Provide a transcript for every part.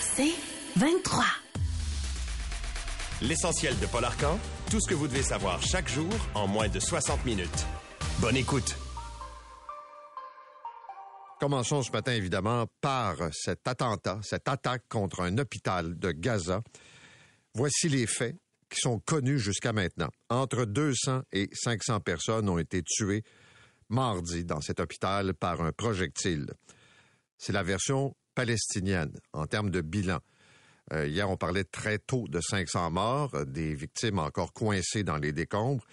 C'est 23. L'essentiel de Paul Arcan, tout ce que vous devez savoir chaque jour en moins de 60 minutes. Bonne écoute. Commençons ce matin, évidemment, par cet attentat, cette attaque contre un hôpital de Gaza. Voici les faits qui sont connus jusqu'à maintenant. Entre 200 et 500 personnes ont été tuées mardi dans cet hôpital par un projectile. C'est la version palestinienne en termes de bilan. Euh, hier, on parlait très tôt de 500 morts, euh, des victimes encore coincées dans les décombres,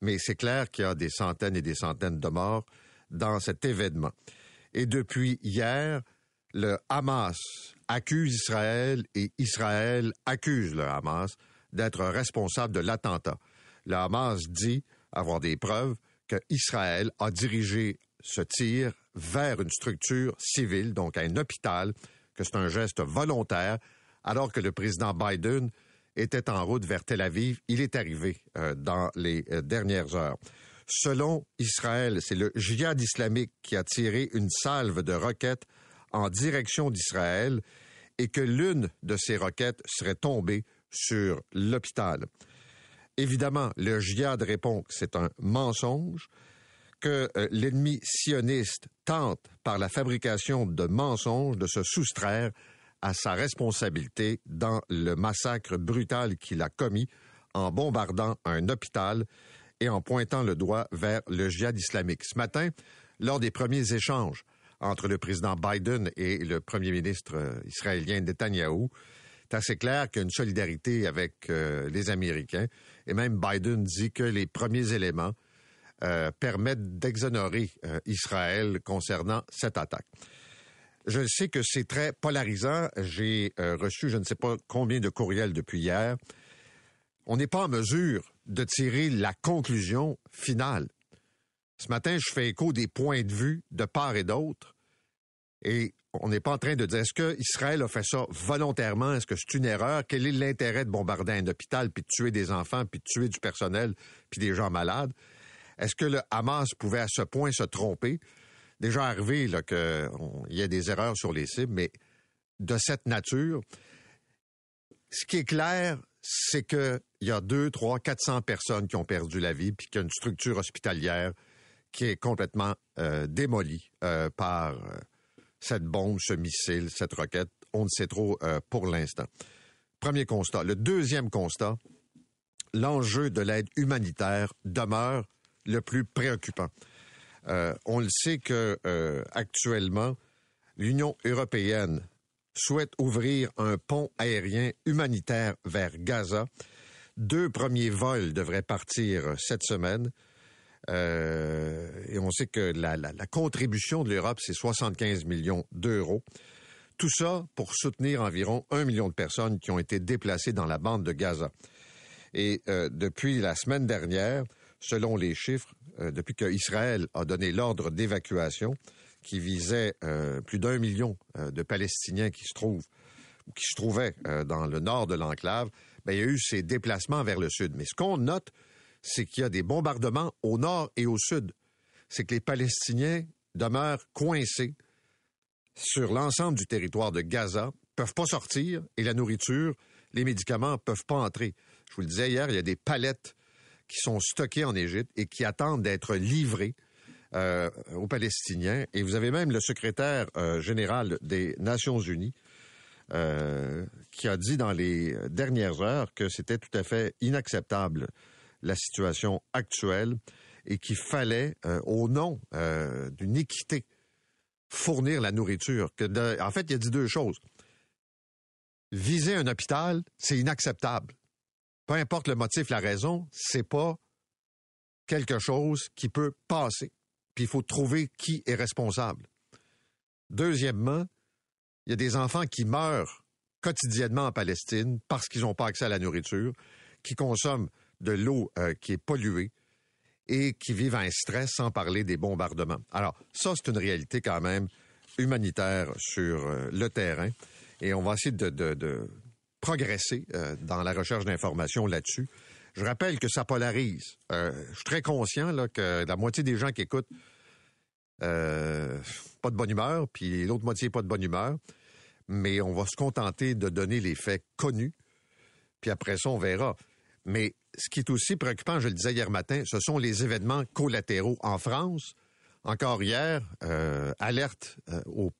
mais c'est clair qu'il y a des centaines et des centaines de morts dans cet événement. Et depuis hier, le Hamas accuse Israël et Israël accuse le Hamas d'être responsable de l'attentat. Le Hamas dit avoir des preuves que Israël a dirigé ce tir vers une structure civile, donc un hôpital, que c'est un geste volontaire, alors que le président Biden était en route vers Tel Aviv. Il est arrivé euh, dans les euh, dernières heures. Selon Israël, c'est le djihad islamique qui a tiré une salve de roquettes en direction d'Israël et que l'une de ces roquettes serait tombée sur l'hôpital. Évidemment, le djihad répond que c'est un mensonge, que euh, l'ennemi sioniste tente, par la fabrication de mensonges, de se soustraire à sa responsabilité dans le massacre brutal qu'il a commis en bombardant un hôpital et en pointant le doigt vers le djihad islamique. Ce matin, lors des premiers échanges entre le président Biden et le premier ministre euh, israélien Netanyahou, c'est assez clair qu'il y a une solidarité avec euh, les Américains. Et même Biden dit que les premiers éléments euh, permettent d'exonérer Israël concernant cette attaque. Je sais que c'est très polarisant. J'ai reçu je ne sais pas combien de courriels depuis hier. On n'est pas en mesure de tirer la conclusion finale. Ce matin, je fais écho des points de vue de part et d'autre. Et on n'est pas en train de dire est-ce que Israël a fait ça volontairement, est-ce que c'est une erreur, quel est l'intérêt de bombarder un hôpital puis de tuer des enfants puis de tuer du personnel puis des gens malades? Est-ce que le Hamas pouvait à ce point se tromper? Déjà arrivé qu'il y ait des erreurs sur les cibles, mais de cette nature, ce qui est clair, c'est que il y a deux, trois, quatre cents personnes qui ont perdu la vie, puis qu'il y a une structure hospitalière qui est complètement euh, démolie euh, par euh, cette bombe, ce missile, cette roquette. On ne sait trop pour l'instant. Premier constat. Le deuxième constat, l'enjeu de l'aide humanitaire demeure le plus préoccupant. on le sait que actuellement, l'Union européenne souhaite ouvrir un pont aérien humanitaire vers Gaza. Deux premiers vols devraient partir cette semaine. Euh, et on sait que la, contribution de l'Europe, c'est 75 millions d'euros. Tout ça pour soutenir environ un million de personnes qui ont été déplacées dans la bande de Gaza. Et euh, depuis la semaine dernière, selon les chiffres, euh, depuis qu'Israël a donné l'ordre d'évacuation, qui visait euh, plus d'un million euh, de Palestiniens qui se trouvent qui se trouvaient euh, dans le nord de l'enclave, ben, il y a eu ces déplacements vers le sud. Mais ce qu'on note, c'est qu'il y a des bombardements au nord et au sud. C'est que les Palestiniens demeurent coincés sur l'ensemble du territoire de Gaza, peuvent pas sortir, et la nourriture, les médicaments peuvent pas entrer. Je vous le disais hier, il y a des palettes qui sont stockées en Égypte et qui attendent d'être livrées euh, aux Palestiniens. Et vous avez même le secrétaire euh, général des Nations Unies euh, qui a dit dans les dernières heures que c'était tout à fait inacceptable la situation actuelle et qu'il fallait, au nom d'une équité, fournir la nourriture. En fait, il a dit deux choses. Viser un hôpital, c'est inacceptable. Peu importe le motif, la raison, c'est pas quelque chose qui peut passer puis il faut trouver qui est responsable. Deuxièmement, il y a des enfants qui meurent quotidiennement en Palestine parce qu'ils n'ont pas accès à la nourriture, qui consomment de l'eau euh, qui est polluée et qui vivent un stress sans parler des bombardements. Alors, ça, c'est une réalité quand même humanitaire sur euh, le terrain et on va essayer de, progresser euh, dans la recherche d'informations là-dessus. Je rappelle que ça polarise. Euh, je suis très conscient que la moitié des gens qui écoutent euh, pas de bonne humeur, puis l'autre moitié pas de bonne humeur. mais on va se contenter de donner les faits connus, puis après ça, on verra. Mais ce qui est aussi préoccupant, je le disais hier matin, ce sont les événements collatéraux en France. Encore hier, alerte au,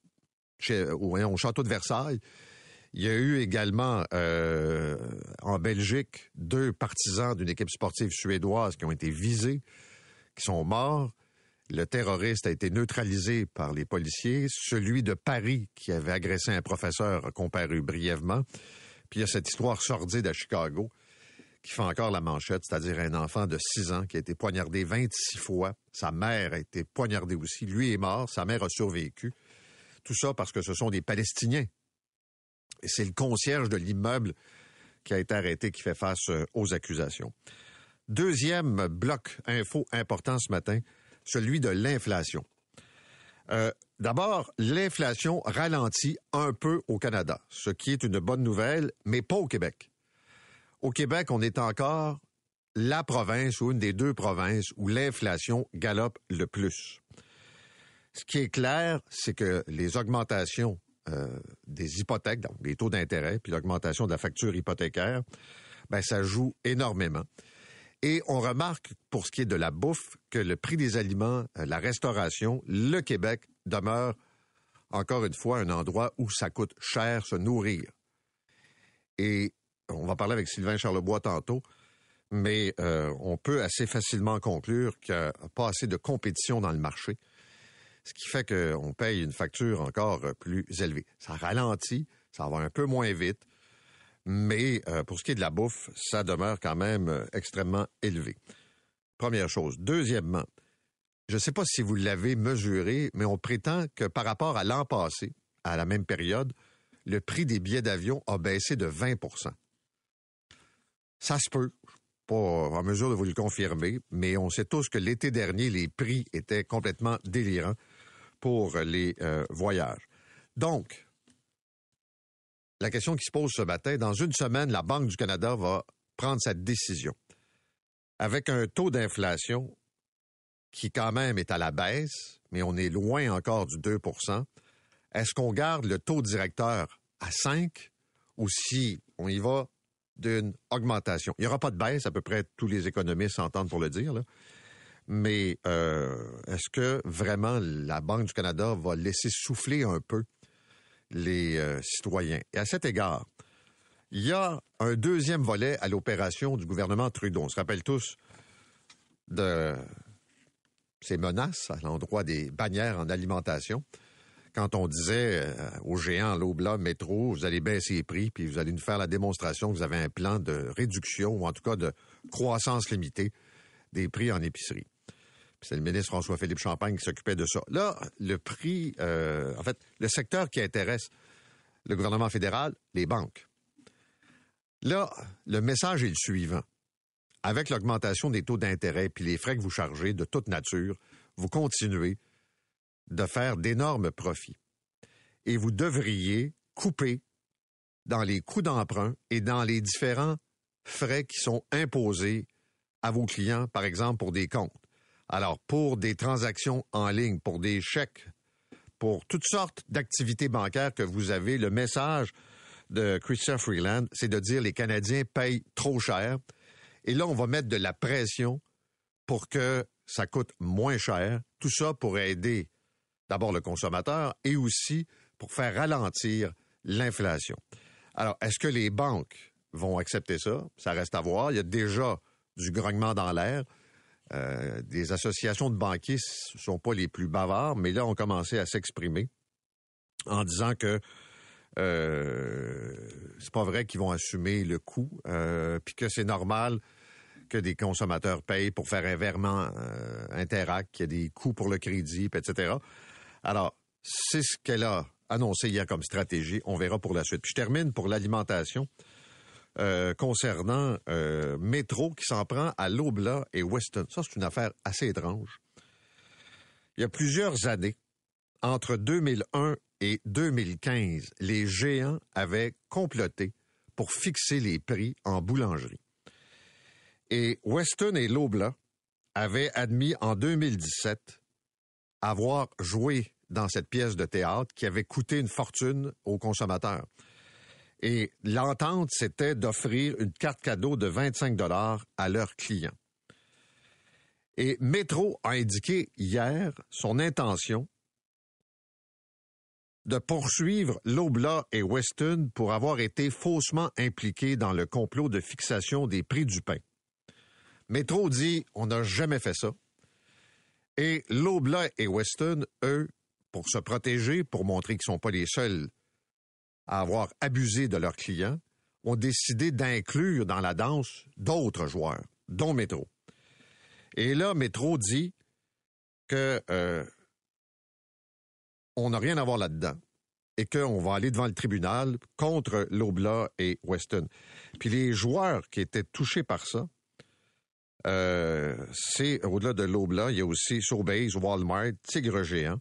château de Versailles. Il y a eu également euh, en Belgique deux partisans d'une équipe sportive suédoise qui ont été visés, qui sont morts. Le terroriste a été neutralisé par les policiers. Celui de Paris qui avait agressé un professeur a comparu brièvement. Puis il y a cette histoire sordide à Chicago qui fait encore la manchette, c'est-à-dire un enfant de 6 ans qui a été poignardé 26 fois. Sa mère a été poignardée aussi. Lui est mort, sa mère a survécu. Tout ça parce que ce sont des Palestiniens. C'est le concierge de l'immeuble qui a été arrêté qui fait face euh, aux accusations. Deuxième bloc info important ce matin, celui de l'inflation. Euh, d'abord, l'inflation ralentit un peu au Canada, ce qui est une bonne nouvelle, mais pas au Québec. Au Québec, on est encore la province ou une des deux provinces où l'inflation galope le plus. Ce qui est clair, c'est que les augmentations euh, des hypothèques, donc les taux d'intérêt, puis l'augmentation de la facture hypothécaire, ben, ça joue énormément. Et on remarque, pour ce qui est de la bouffe, que le prix des aliments, euh, la restauration, le Québec demeure, encore une fois, un endroit où ça coûte cher se nourrir. Et on va parler avec Sylvain Charlebois tantôt, mais euh, on peut assez facilement conclure qu'il n'y a pas assez de compétition dans le marché, ce qui fait qu'on paye une facture encore plus élevée. Ça ralentit, ça va un peu moins vite, mais euh, pour ce qui est de la bouffe, ça demeure quand même euh, extrêmement élevé. Première chose. Deuxièmement, je ne sais pas si vous l'avez mesuré, mais on prétend que par rapport à l'an passé, à la même période, le prix des billets d'avion a baissé de 20% ça se peut. Pas en mesure de vous le confirmer, mais on sait tous que l'été dernier, les prix étaient complètement délirants pour les euh, voyages. Donc, la question qui se pose ce matin, dans une semaine, la Banque du Canada va prendre cette décision. Avec un taux d'inflation qui quand même est à la baisse, mais on est loin encore du 2% est-ce qu'on garde le taux directeur à 5 ou si on y va d'une augmentation? Il n'y aura pas de baisse, à peu près tous les économistes s'entendent pour le dire. Mais euh, est-ce que vraiment la Banque du Canada va laisser souffler un peu les euh, citoyens? Et à cet égard, il y a un deuxième volet à l'opération du gouvernement Trudeau. On se rappelle tous de ces menaces à l'endroit des bannières en alimentation quand on disait euh, aux géants Lobla, Métro, vous allez baisser les prix, puis vous allez nous faire la démonstration que vous avez un plan de réduction ou en tout cas de croissance limitée des prix en épicerie. C'est le ministre François-Philippe Champagne qui s'occupait de ça. Là, le prix, euh, en fait, le secteur qui intéresse le gouvernement fédéral, les banques. Là, le message est le suivant. Avec l'augmentation des taux d'intérêt puis les frais que vous chargez de toute nature, vous continuez de faire d'énormes profits. Et vous devriez couper dans les coûts d'emprunt et dans les différents frais qui sont imposés à vos clients, par exemple pour des comptes. Alors, pour des transactions en ligne, pour des chèques, pour toutes sortes d'activités bancaires que vous avez, le message de Christopher Freeland, c'est de dire les Canadiens payent trop cher. Et là, on va mettre de la pression pour que ça coûte moins cher. Tout ça pour aider d'abord le consommateur et aussi pour faire ralentir l'inflation. Alors, est-ce que les banques vont accepter ça? Ça reste à voir. Il y a déjà du grognement dans l'air. Euh, des associations de banquiers ne sont pas les plus bavards, mais là, ont commencé à s'exprimer en disant que euh, c'est pas vrai qu'ils vont assumer le coût, euh, puis que c'est normal que des consommateurs payent pour faire un virement euh, Interact, qu'il y a des coûts pour le crédit, etc. Alors, c'est ce qu'elle a annoncé hier comme stratégie. On verra pour la suite. Puis je termine pour l'alimentation. Euh, concernant euh, Métro qui s'en prend à Lobla et Weston. Ça, c'est une affaire assez étrange. Il y a plusieurs années, entre 2001 et 2015, les géants avaient comploté pour fixer les prix en boulangerie. Et Weston et Lobla avaient admis en 2017 avoir joué dans cette pièce de théâtre qui avait coûté une fortune aux consommateurs. Et l'entente, c'était d'offrir une carte cadeau de 25 dollars à leurs clients. Et Métro a indiqué hier son intention de poursuivre Lobla et Weston pour avoir été faussement impliqués dans le complot de fixation des prix du pain. Métro dit on n'a jamais fait ça. Et Lobla et Weston, eux, pour se protéger, pour montrer qu'ils ne sont pas les seuls à avoir abusé de leurs clients, ont décidé d'inclure dans la danse d'autres joueurs, dont Métro. Et là, Métro dit que euh, on n'a rien à voir là-dedans et qu'on va aller devant le tribunal contre Lobla et Weston. Puis les joueurs qui étaient touchés par ça, euh, c'est au-delà de Lobla, il y a aussi Sobeys, Walmart, Tigre Géant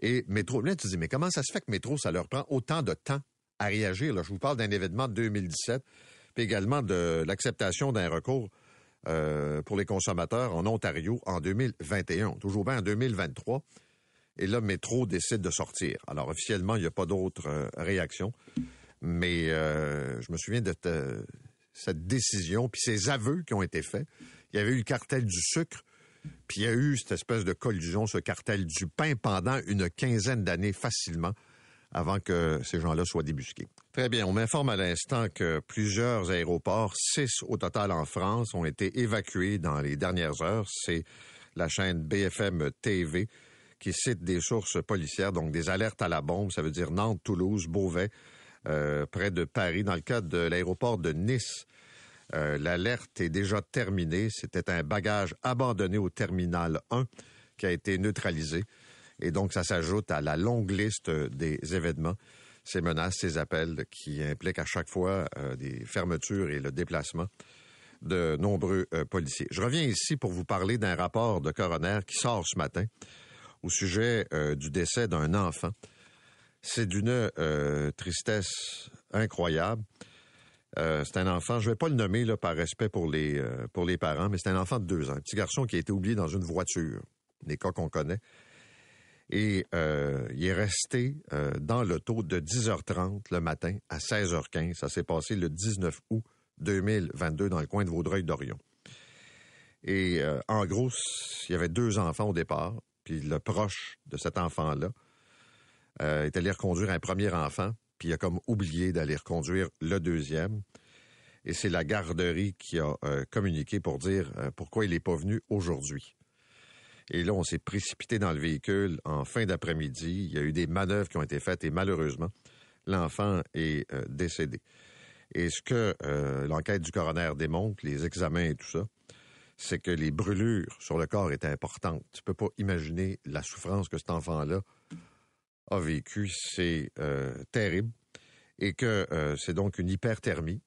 et Métro. Là, tu dis, mais comment ça se fait que Métro, ça leur prend autant de temps? À réagir? Là, je vous parle d'un événement de 2017, puis également de l'acceptation d'un recours euh, pour les consommateurs en Ontario en 2021. Toujours bien en 2023. Et là, Métro décide de sortir. Alors, officiellement, il n'y a pas d'autre euh, réaction. Mais je me souviens de cette décision, puis ces aveux qui ont été faits il y avait eu le cartel du sucre, puis il y a eu cette espèce de collusion, ce cartel du pain pendant une quinzaine d'années facilement avant que ces gens-là soient débusqués. Très bien, on m'informe à l'instant que plusieurs aéroports, six au total en France, ont été évacués dans les dernières heures. C'est la chaîne BFM TV qui cite des sources policières, donc des alertes à la bombe, ça veut dire Nantes, Toulouse, Beauvais, euh, près de Paris, dans le cadre de l'aéroport de Nice. Euh, l'alerte est déjà terminée. C'était un bagage abandonné au terminal 1 qui a été neutralisé. Et donc, ça s'ajoute à la longue liste des événements, ces menaces, ces appels qui impliquent à chaque fois euh, des fermetures et le déplacement de nombreux euh, policiers. Je reviens ici pour vous parler d'un rapport de coroner qui sort ce matin au sujet du décès d'un enfant. C'est d'une tristesse incroyable. Euh, c'est un enfant, je vais pas le nommer par respect pour les, euh, pour les parents, mais c'est un enfant de deux ans, un petit garçon qui a été oublié dans une voiture, des cas qu'on connaît. Et euh, il est resté dans l'auto de 10h30 le matin à 16h15. Ça s'est passé le 19 août 2022 dans le coin de Vaudreuil-Dorion. Et en gros, il y avait deux enfants au départ, puis le proche de cet enfant-là est allé reconduire un premier enfant, puis il a comme oublié d'aller reconduire le deuxième. Et c'est la garderie qui a euh, communiqué pour dire euh, pourquoi il n'est pas venu aujourd'hui. Et là, on s'est précipité dans le véhicule en fin d'après-midi. Il y a eu des manœuvres qui ont été faites et malheureusement, l'enfant est euh, décédé. Et ce que l'enquête du coroner démontre, les examens et tout ça, c'est que les brûlures sur le corps étaient importantes. Tu peux pas imaginer la souffrance que cet enfant-là a vécu, c'est euh, terrible. Et que euh, c'est donc une hyperthermie.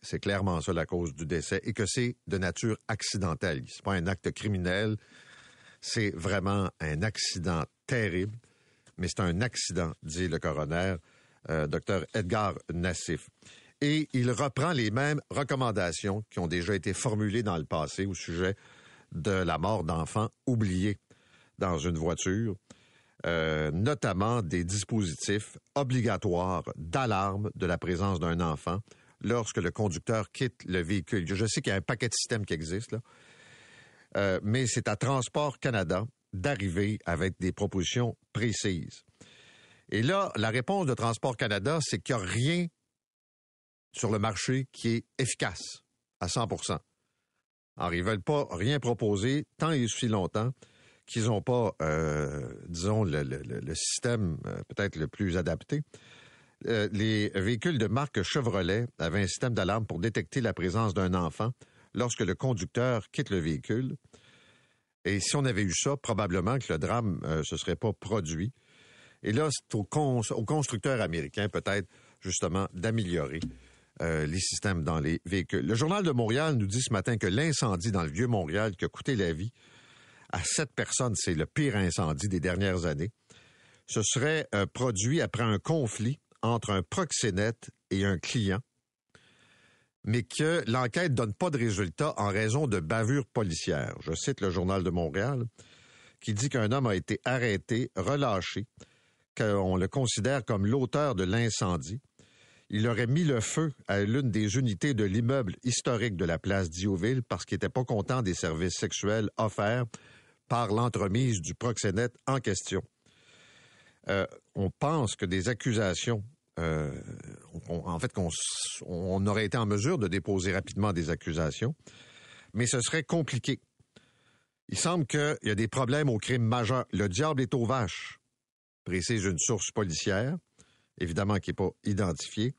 C'est clairement ça la cause du décès. Et que c'est de nature accidentelle. C'est pas un acte criminel. C'est vraiment un accident terrible. Mais c'est un accident, dit le coroner, euh, docteur Edgar Nassif. Et il reprend les mêmes recommandations qui ont déjà été formulées dans le passé au sujet de la mort d'enfants oubliés dans une voiture. Euh, notamment des dispositifs obligatoires d'alarme de la présence d'un enfant lorsque le conducteur quitte le véhicule. Je sais qu'il y a un paquet de systèmes qui existent, là. Euh, mais c'est à Transport Canada d'arriver avec des propositions précises. Et là, la réponse de Transport Canada, c'est qu'il n'y a rien sur le marché qui est efficace à 100% Alors, ils veulent pas rien proposer tant et aussi longtemps qu'ils n'ont pas, euh, disons, le, système euh, peut-être le plus adapté. Les véhicules de marque Chevrolet avaient un système d'alarme pour détecter la présence d'un enfant lorsque le conducteur quitte le véhicule. Et si on avait eu ça, probablement que le drame ne se serait pas produit. Et là, c'est aux, constructeurs américains peut-être justement d'améliorer les systèmes dans les véhicules. Le journal de Montréal nous dit ce matin que l'incendie dans le vieux Montréal qui a coûté la vie à sept personnes. C'est le pire incendie des dernières années. Ce serait euh, produit après un conflit entre un proxénète et un client, mais que l'enquête donne pas de résultat en raison de bavures policières. Je cite le Journal de Montréal qui dit qu'un homme a été arrêté, relâché, qu'on le considère comme l'auteur de l'incendie. Il aurait mis le feu à l'une des unités de l'immeuble historique de la place Diouville parce qu'il n'était pas content des services sexuels offerts par l'entremise du proxénète en question. Euh, on pense que des accusations, euh, en fait, qu'on on aurait été en mesure de déposer rapidement des accusations, mais ce serait compliqué. Il semble qu'il y a des problèmes au crime majeur. Le diable est aux vaches, précise une source policière, évidemment qui n'est pas identifiée.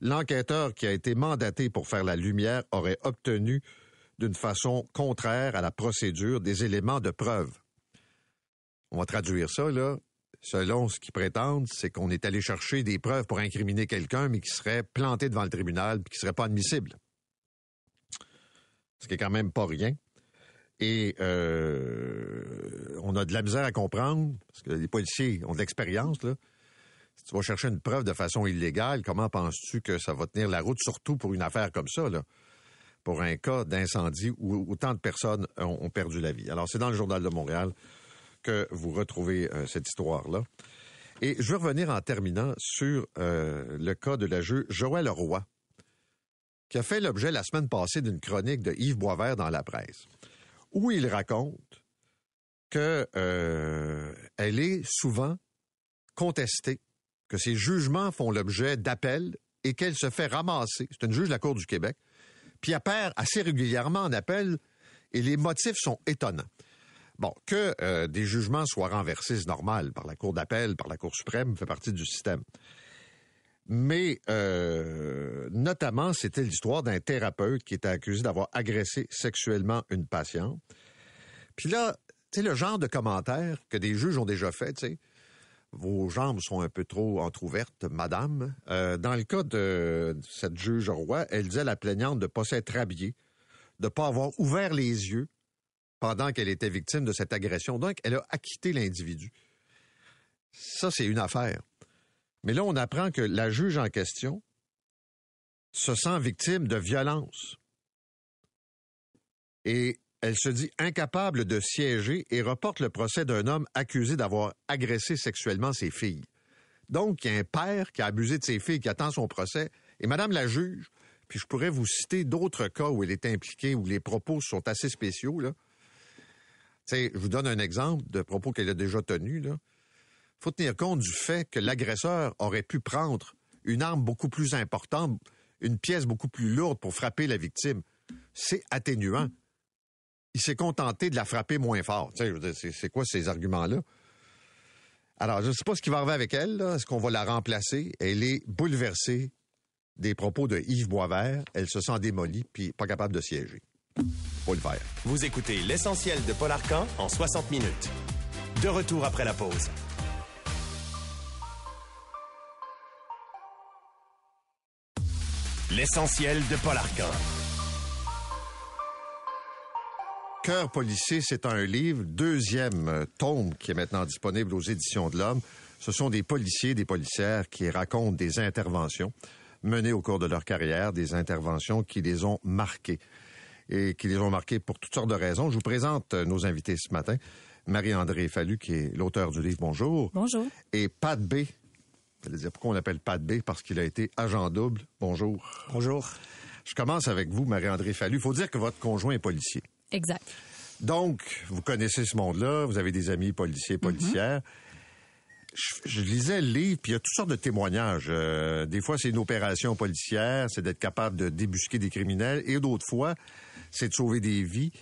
L'enquêteur qui a été mandaté pour faire la lumière aurait obtenu d'une façon contraire à la procédure des éléments de preuve. On va traduire ça, là. Selon ce qu'ils prétendent, c'est qu'on est allé chercher des preuves pour incriminer quelqu'un, mais qui serait planté devant le tribunal, et qui serait pas admissible. Ce qui est quand même pas rien. Et euh, on a de la misère à comprendre, parce que les policiers ont de l'expérience. Si tu vas chercher une preuve de façon illégale, comment penses-tu que ça va tenir la route, surtout pour une affaire comme ça, là? Pour un cas d'incendie où autant de personnes ont, perdu la vie. Alors, c'est dans le Journal de Montréal que vous retrouvez euh, cette histoire-là. Et je veux revenir en terminant sur euh, le cas de la jeu Joël Roy, qui a fait l'objet la semaine passée d'une chronique de Yves Boisvert dans la presse où il raconte que euh, elle est souvent contestée, que ses jugements font l'objet d'appels et qu'elle se fait ramasser. C'est une juge de la Cour du Québec. Puis elle perd assez régulièrement en appel et les motifs sont étonnants. Bon, que euh, des jugements soient renversés, c'est normal, par la Cour d'appel, par la Cour suprême, fait partie du système. Mais euh, notamment, c'était l'histoire d'un thérapeute qui était accusé d'avoir agressé sexuellement une patiente. Puis là, tu sais, le genre de commentaires que des juges ont déjà fait, tu sais, vos jambes sont un peu trop entrouvertes, madame. Euh, dans le cas de cette juge roi, elle disait à la plaignante de ne pas s'être habillée, de ne pas avoir ouvert les yeux pendant qu'elle était victime de cette agression. Donc, elle a acquitté l'individu. Ça, c'est une affaire. Mais là, on apprend que la juge en question se sent victime de violence. Et elle se dit incapable de siéger et reporte le procès d'un homme accusé d'avoir agressé sexuellement ses filles. Donc, il y a un père qui a abusé de ses filles, qui attend son procès. Et Madame la juge, puis je pourrais vous citer d'autres cas où elle est impliquée, où les propos sont assez spéciaux. Là. Je vous donne un exemple de propos qu'elle a déjà tenus. Là faut tenir compte du fait que l'agresseur aurait pu prendre une arme beaucoup plus importante, une pièce beaucoup plus lourde pour frapper la victime. C'est atténuant. Il s'est contenté de la frapper moins fort. C'est quoi ces arguments-là? Alors, je ne sais pas ce qui va arriver avec elle. Est-ce qu'on va la remplacer? Elle est bouleversée des propos de Yves Boisvert. Elle se sent démolie puis pas capable de siéger. Faut le faire. Vous écoutez l'essentiel de Paul Arcan en 60 minutes. De retour après la pause. L'essentiel de Paul Arcan. Cœur policier, c'est un livre, deuxième tome qui est maintenant disponible aux éditions de l'Homme. Ce sont des policiers, des policières qui racontent des interventions menées au cours de leur carrière, des interventions qui les ont marqués et qui les ont marqués pour toutes sortes de raisons. Je vous présente nos invités ce matin. Marie-André Fallu, qui est l'auteur du livre Bonjour. Bonjour. Et Pat B, allez dire pourquoi on l'appelle Pat B? Parce qu'il a été agent double. Bonjour. Bonjour. Je commence avec vous, Marie-André Fallu. Il faut dire que votre conjoint est policier. Exact. Donc, vous connaissez ce monde-là, vous avez des amis policiers, mhm. policières. je, lisais le livre, puis il y a toutes sortes de témoignages. Euh, des fois, c'est une opération policière, c'est d'être capable de débusquer des criminels, et d'autres fois, c'est de sauver des vies.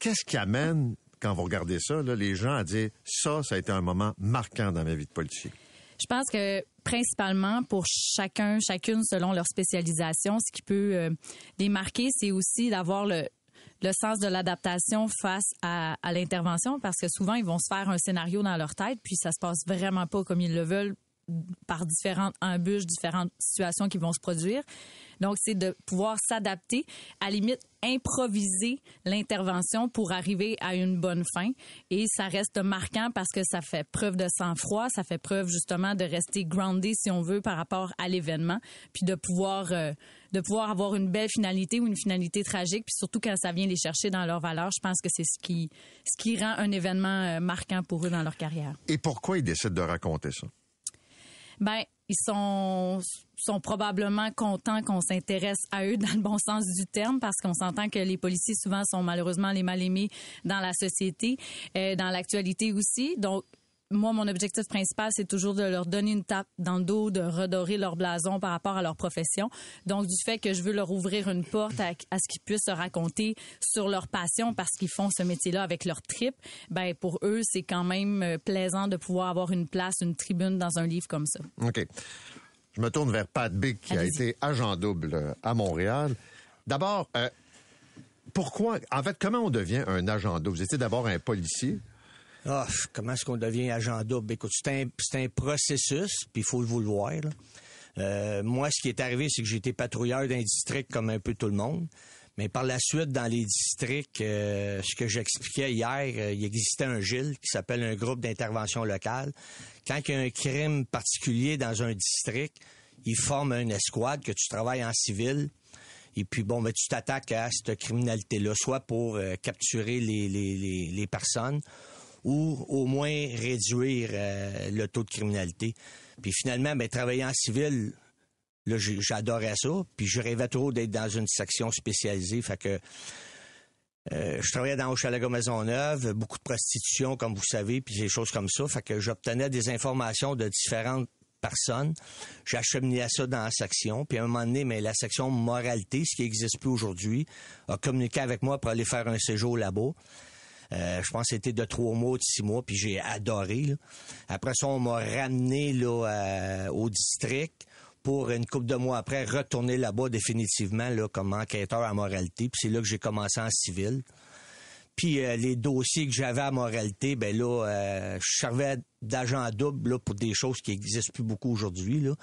Qu'est-ce qui amène, quand vous regardez ça, les gens à dire ça, ça a été un moment marquant dans ma vie de policier? Je pense que principalement pour chacun, chacune selon leur spécialisation, ce qui peut euh, démarquer, c'est aussi d'avoir le, sens de l'adaptation face à, à l'intervention parce que souvent ils vont se faire un scénario dans leur tête puis ça se passe vraiment pas comme ils le veulent par différentes embûches, différentes situations qui vont se produire. Donc, c'est de pouvoir s'adapter, à limite improviser l'intervention pour arriver à une bonne fin. Et ça reste marquant parce que ça fait preuve de sang-froid, ça fait preuve justement de rester groundé, si on veut, par rapport à l'événement, puis de pouvoir euh, de pouvoir avoir une belle finalité ou une finalité tragique, puis surtout quand ça vient les chercher dans leurs valeurs, je pense que c'est ce qui ce qui rend un événement euh, marquant pour eux dans leur carrière. Et pourquoi ils décident de raconter ça? Ben, ils sont, sont probablement contents qu'on s'intéresse à eux dans le bon sens du terme parce qu'on s'entend que les policiers souvent sont malheureusement les mal aimés dans la société, euh, dans l'actualité aussi. Donc, moi, mon objectif principal, c'est toujours de leur donner une tape dans le dos, de redorer leur blason par rapport à leur profession. Donc, du fait que je veux leur ouvrir une porte à, ce qu'ils puissent se raconter sur leur passion parce qu'ils font ce métier-là avec leur trip, ben pour eux, c'est quand même euh, plaisant de pouvoir avoir une place, une tribune dans un livre comme ça. OK. Je me tourne vers Pat Big, qui a été agent double euh, à Montréal. D'abord, euh, pourquoi, en fait, comment on devient un agent double? Vous étiez d'abord un policier, ah, comment est-ce qu'on devient agent double? Écoute, c'est un, processus, puis il faut le vouloir. Euh, moi, ce qui est arrivé, c'est que été patrouilleur d'un district comme un peu tout le monde. Mais par la suite, dans les districts, euh, ce que j'expliquais hier, euh, il existait un GIL qui s'appelle un groupe d'intervention locale. Quand il y a un crime particulier dans un district, ils forment une escouade que tu travailles en civil. Et puis, bon, ben, tu t'attaques à cette criminalité-là, soit pour capturer les personnes ou au moins réduire euh, le taux de criminalité. Puis finalement, ben, travailler en civil, là, j'adorais ça. Puis je rêvais trop d'être dans une section spécialisée. Fait que euh, je travaillais dans Hochelaga Maisonneuve, beaucoup de prostitution, comme vous savez, puis des choses comme ça. Fait que j'obtenais des informations de différentes personnes. J'acheminais ça dans la section. Puis à un moment donné, mais la section moralité, ce qui n'existe plus aujourd'hui, a communiqué avec moi pour aller faire un séjour là-bas. Euh, je pense que c'était de trois mois, de six mois, puis j'ai adoré. Après ça, on m'a ramené là, euh, au district pour une couple de mois après retourner là-bas définitivement là, comme enquêteur à moralité. Puis c'est là que j'ai commencé en civil. Puis euh, les dossiers que j'avais à moralité, ben là, je servais d'agent double là, pour des choses qui n'existent plus beaucoup aujourd'hui. Là.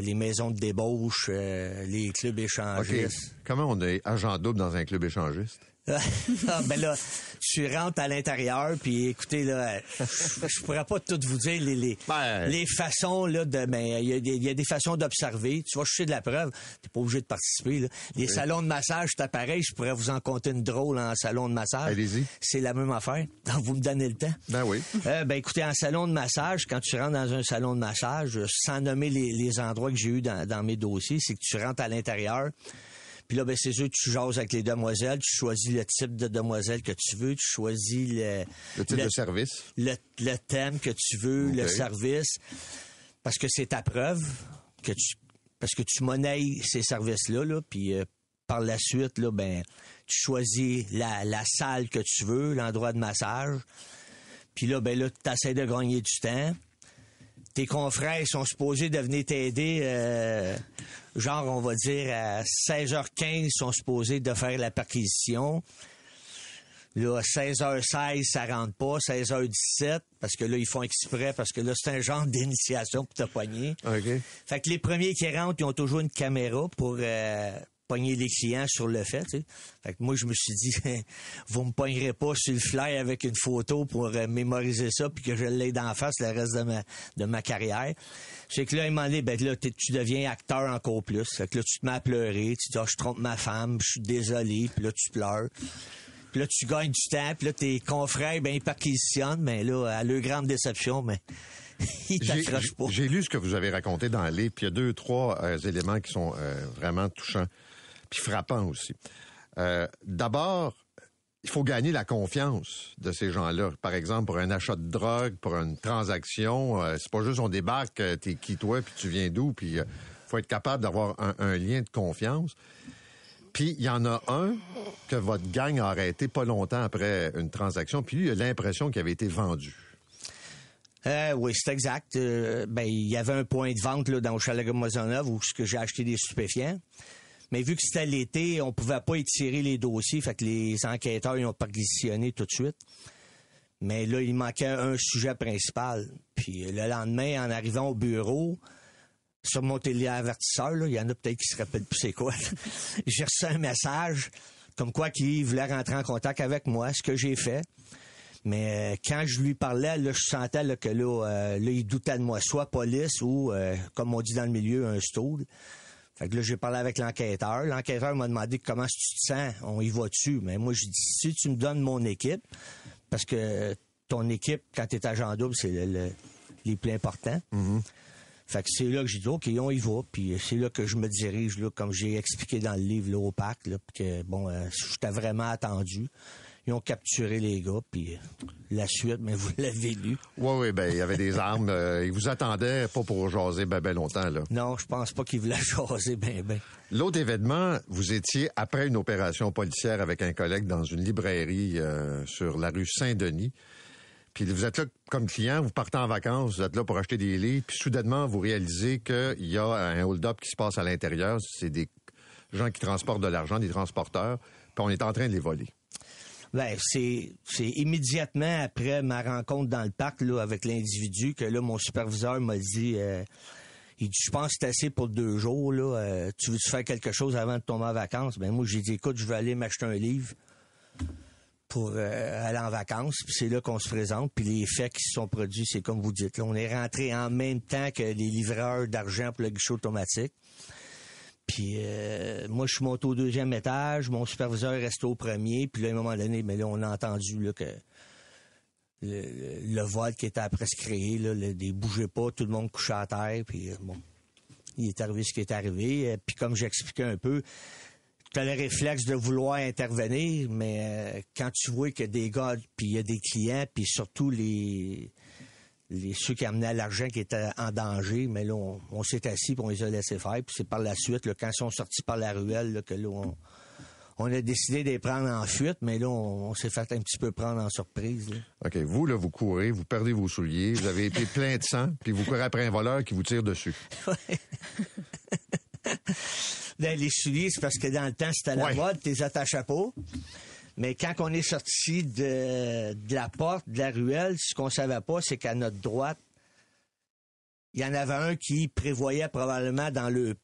les maisons de débauche, les clubs échangistes. Comment on est agent double dans un club échangiste? Ah, ben là, tu rentres à l'intérieur, puis écoutez, là, je, pourrais pas tout vous dire les, les, ben, les façons, là, de, mais ben, il y, a des façons d'observer. Tu vas chercher de la preuve. T'es pas obligé de participer, là. Les salons de massage, c'est pareil. Je pourrais vous en compter une drôle en salon de massage. Allez-y. C'est la même affaire. vous me donnez le temps. Ben oui. Euh, ben écoutez, en salon de massage, quand tu rentres dans un salon de massage, sans nommer les, les endroits que j'ai eu dans, dans mes dossiers, c'est que tu rentres à l'intérieur. Puis là, ben, c'est sûr, tu jases avec les demoiselles, tu choisis le type de demoiselle que tu veux, tu choisis le... Le type de service. Le, thème que tu veux, le service. Parce que c'est ta preuve que tu... Parce que tu monnaies ces services-là, là, puis euh, par la suite, là, ben, tu choisis la, la salle que tu veux, l'endroit de massage. Puis là, ben là, tu essaies de gagner du temps tes confrères sont supposés de venir t'aider, euh, genre, on va dire, à 16h15, sont supposés de faire la perquisition. Là, à 16h16, ça rentre pas. 16h17, parce que là, ils font exprès, parce que là, c'est un genre d'initiation pour te poigner. OK. Fait que les premiers qui rentrent, ils ont toujours une caméra pour, euh, pogner les clients sur le fait. Tu sais. Fait que moi, je me suis dit, vous me pognerez pas sur le fly avec une photo pour euh, mémoriser ça puis que je l'ai d'en face le reste de ma, de ma carrière. C'est que là, il m'a dit, ben là, tu deviens acteur encore plus. Fait que là, tu te mets à pleurer. Tu dis, oh, je trompe ma femme, je suis désolé. Puis là, tu pleures. Puis là, tu gagnes du temps. Puis là, tes confrères, ben, ils perquisitionnent. Mais là, à leur grande déception, mais pas. J'ai lu ce que vous avez raconté dans le livre. Puis il y a deux, trois euh, éléments qui sont euh, vraiment touchants puis frappant aussi. Euh, d'abord, il faut gagner la confiance de ces gens-là. Par exemple, pour un achat de drogue, pour une transaction, euh, c'est pas juste on débarque, euh, t'es qui toi, puis tu viens d'où, puis il faut être capable d'avoir un, lien de confiance. Puis il y en a un que votre gang a arrêté pas longtemps après une transaction, puis il a l'impression qu'il avait été vendu. oui, c'est exact. ben, il y avait un point de vente dans le chalet où j'ai acheté des stupéfiants. Mais vu que c'était l'été, on pouvait pas étirer les dossiers, fait que les enquêteurs ils ont perquisitionné tout de suite. Mais là, il manquait un sujet principal. Puis le lendemain, en arrivant au bureau, sur mon téléavertisseur, il y en a peut-être qui se rappellent plus c'est quoi. j'ai reçu un message comme quoi qu'il voulait rentrer en contact avec moi, ce que j'ai fait. Mais euh, quand je lui parlais, là, je sentais là, que là, euh, là, il doutait de moi, soit police ou, euh, comme on dit dans le milieu, un stool. Fait que là, j'ai parlé avec l'enquêteur. L'enquêteur m'a demandé comment tu te sens. On y va dessus. Mais moi, je dis, si tu me donnes mon équipe, parce que ton équipe, quand tu es agent double, c'est le, les plus importants. Fait que c'est là que j'ai dit, OK, on y va. Puis c'est là que je me dirige, là, comme j'ai expliqué dans le livre, là, au parc, là, que, bon, euh, j'étais vraiment attendu. Ils ont capturé les gars, puis euh, la suite, mais vous l'avez lu. Oui, oui, ben il y avait des armes. euh, ils vous attendaient pas pour jaser ben, ben longtemps, là. Non, je pense pas qu'ils voulaient jaser ben ben. L'autre événement, vous étiez après une opération policière avec un collègue dans une librairie euh, sur la rue Saint-Denis. Puis vous êtes là comme client, vous partez en vacances, vous êtes là pour acheter des livres, puis soudainement, vous réalisez qu'il y a un hold-up qui se passe à l'intérieur. C'est des gens qui transportent de l'argent, des transporteurs, puis on est en train de les voler. Ben, c'est, immédiatement après ma rencontre dans le parc là, avec l'individu que là, mon superviseur m'a dit euh, je pense que c'est assez pour deux jours. Là. Euh, tu veux-tu faire quelque chose avant de tomber en vacances? Ben moi, j'ai dit, écoute, je vais aller m'acheter un livre pour euh, aller en vacances. Puis c'est là qu'on se présente. Puis les faits qui se sont produits, c'est comme vous dites. On est rentré en même temps que les livreurs d'argent pour le guichet automatique. Puis euh, moi, je suis monté au deuxième étage. Mon superviseur est resté au premier. Puis là, à un moment donné, mais là, on a entendu là, que le, vol qui était après se créer, là, le, des bougeait pas, tout le monde couchait à terre. Puis euh, bon, il est arrivé ce qui est arrivé. Euh, Puis comme j'expliquais un peu, tu as le réflexe de vouloir intervenir, mais quand tu vois a des gars, puis il y a des clients, puis surtout les, les ceux qui amenaient l'argent qui étaient en danger, mais là, on, on s'est assis puis on les a laissés faire. Puis c'est par la suite, là, quand ils sont sortis par la ruelle, là, que là, on, on a décidé de les prendre en fuite, mais là, on, on s'est fait un petit peu prendre en surprise. là. OK, vous, là, vous courez, vous perdez vos souliers, vous avez été plein de sang, puis vous courez après un voleur qui vous tire dessus. Les souliers, c'est parce que dans le temps, c'était la Ouais. mode, t'es attachais pas. Mais quand on est sorti de, la porte, de la ruelle, ce qu'on savait pas, c'est qu'à notre droite, il y en avait un qui prévoyait probablement dans le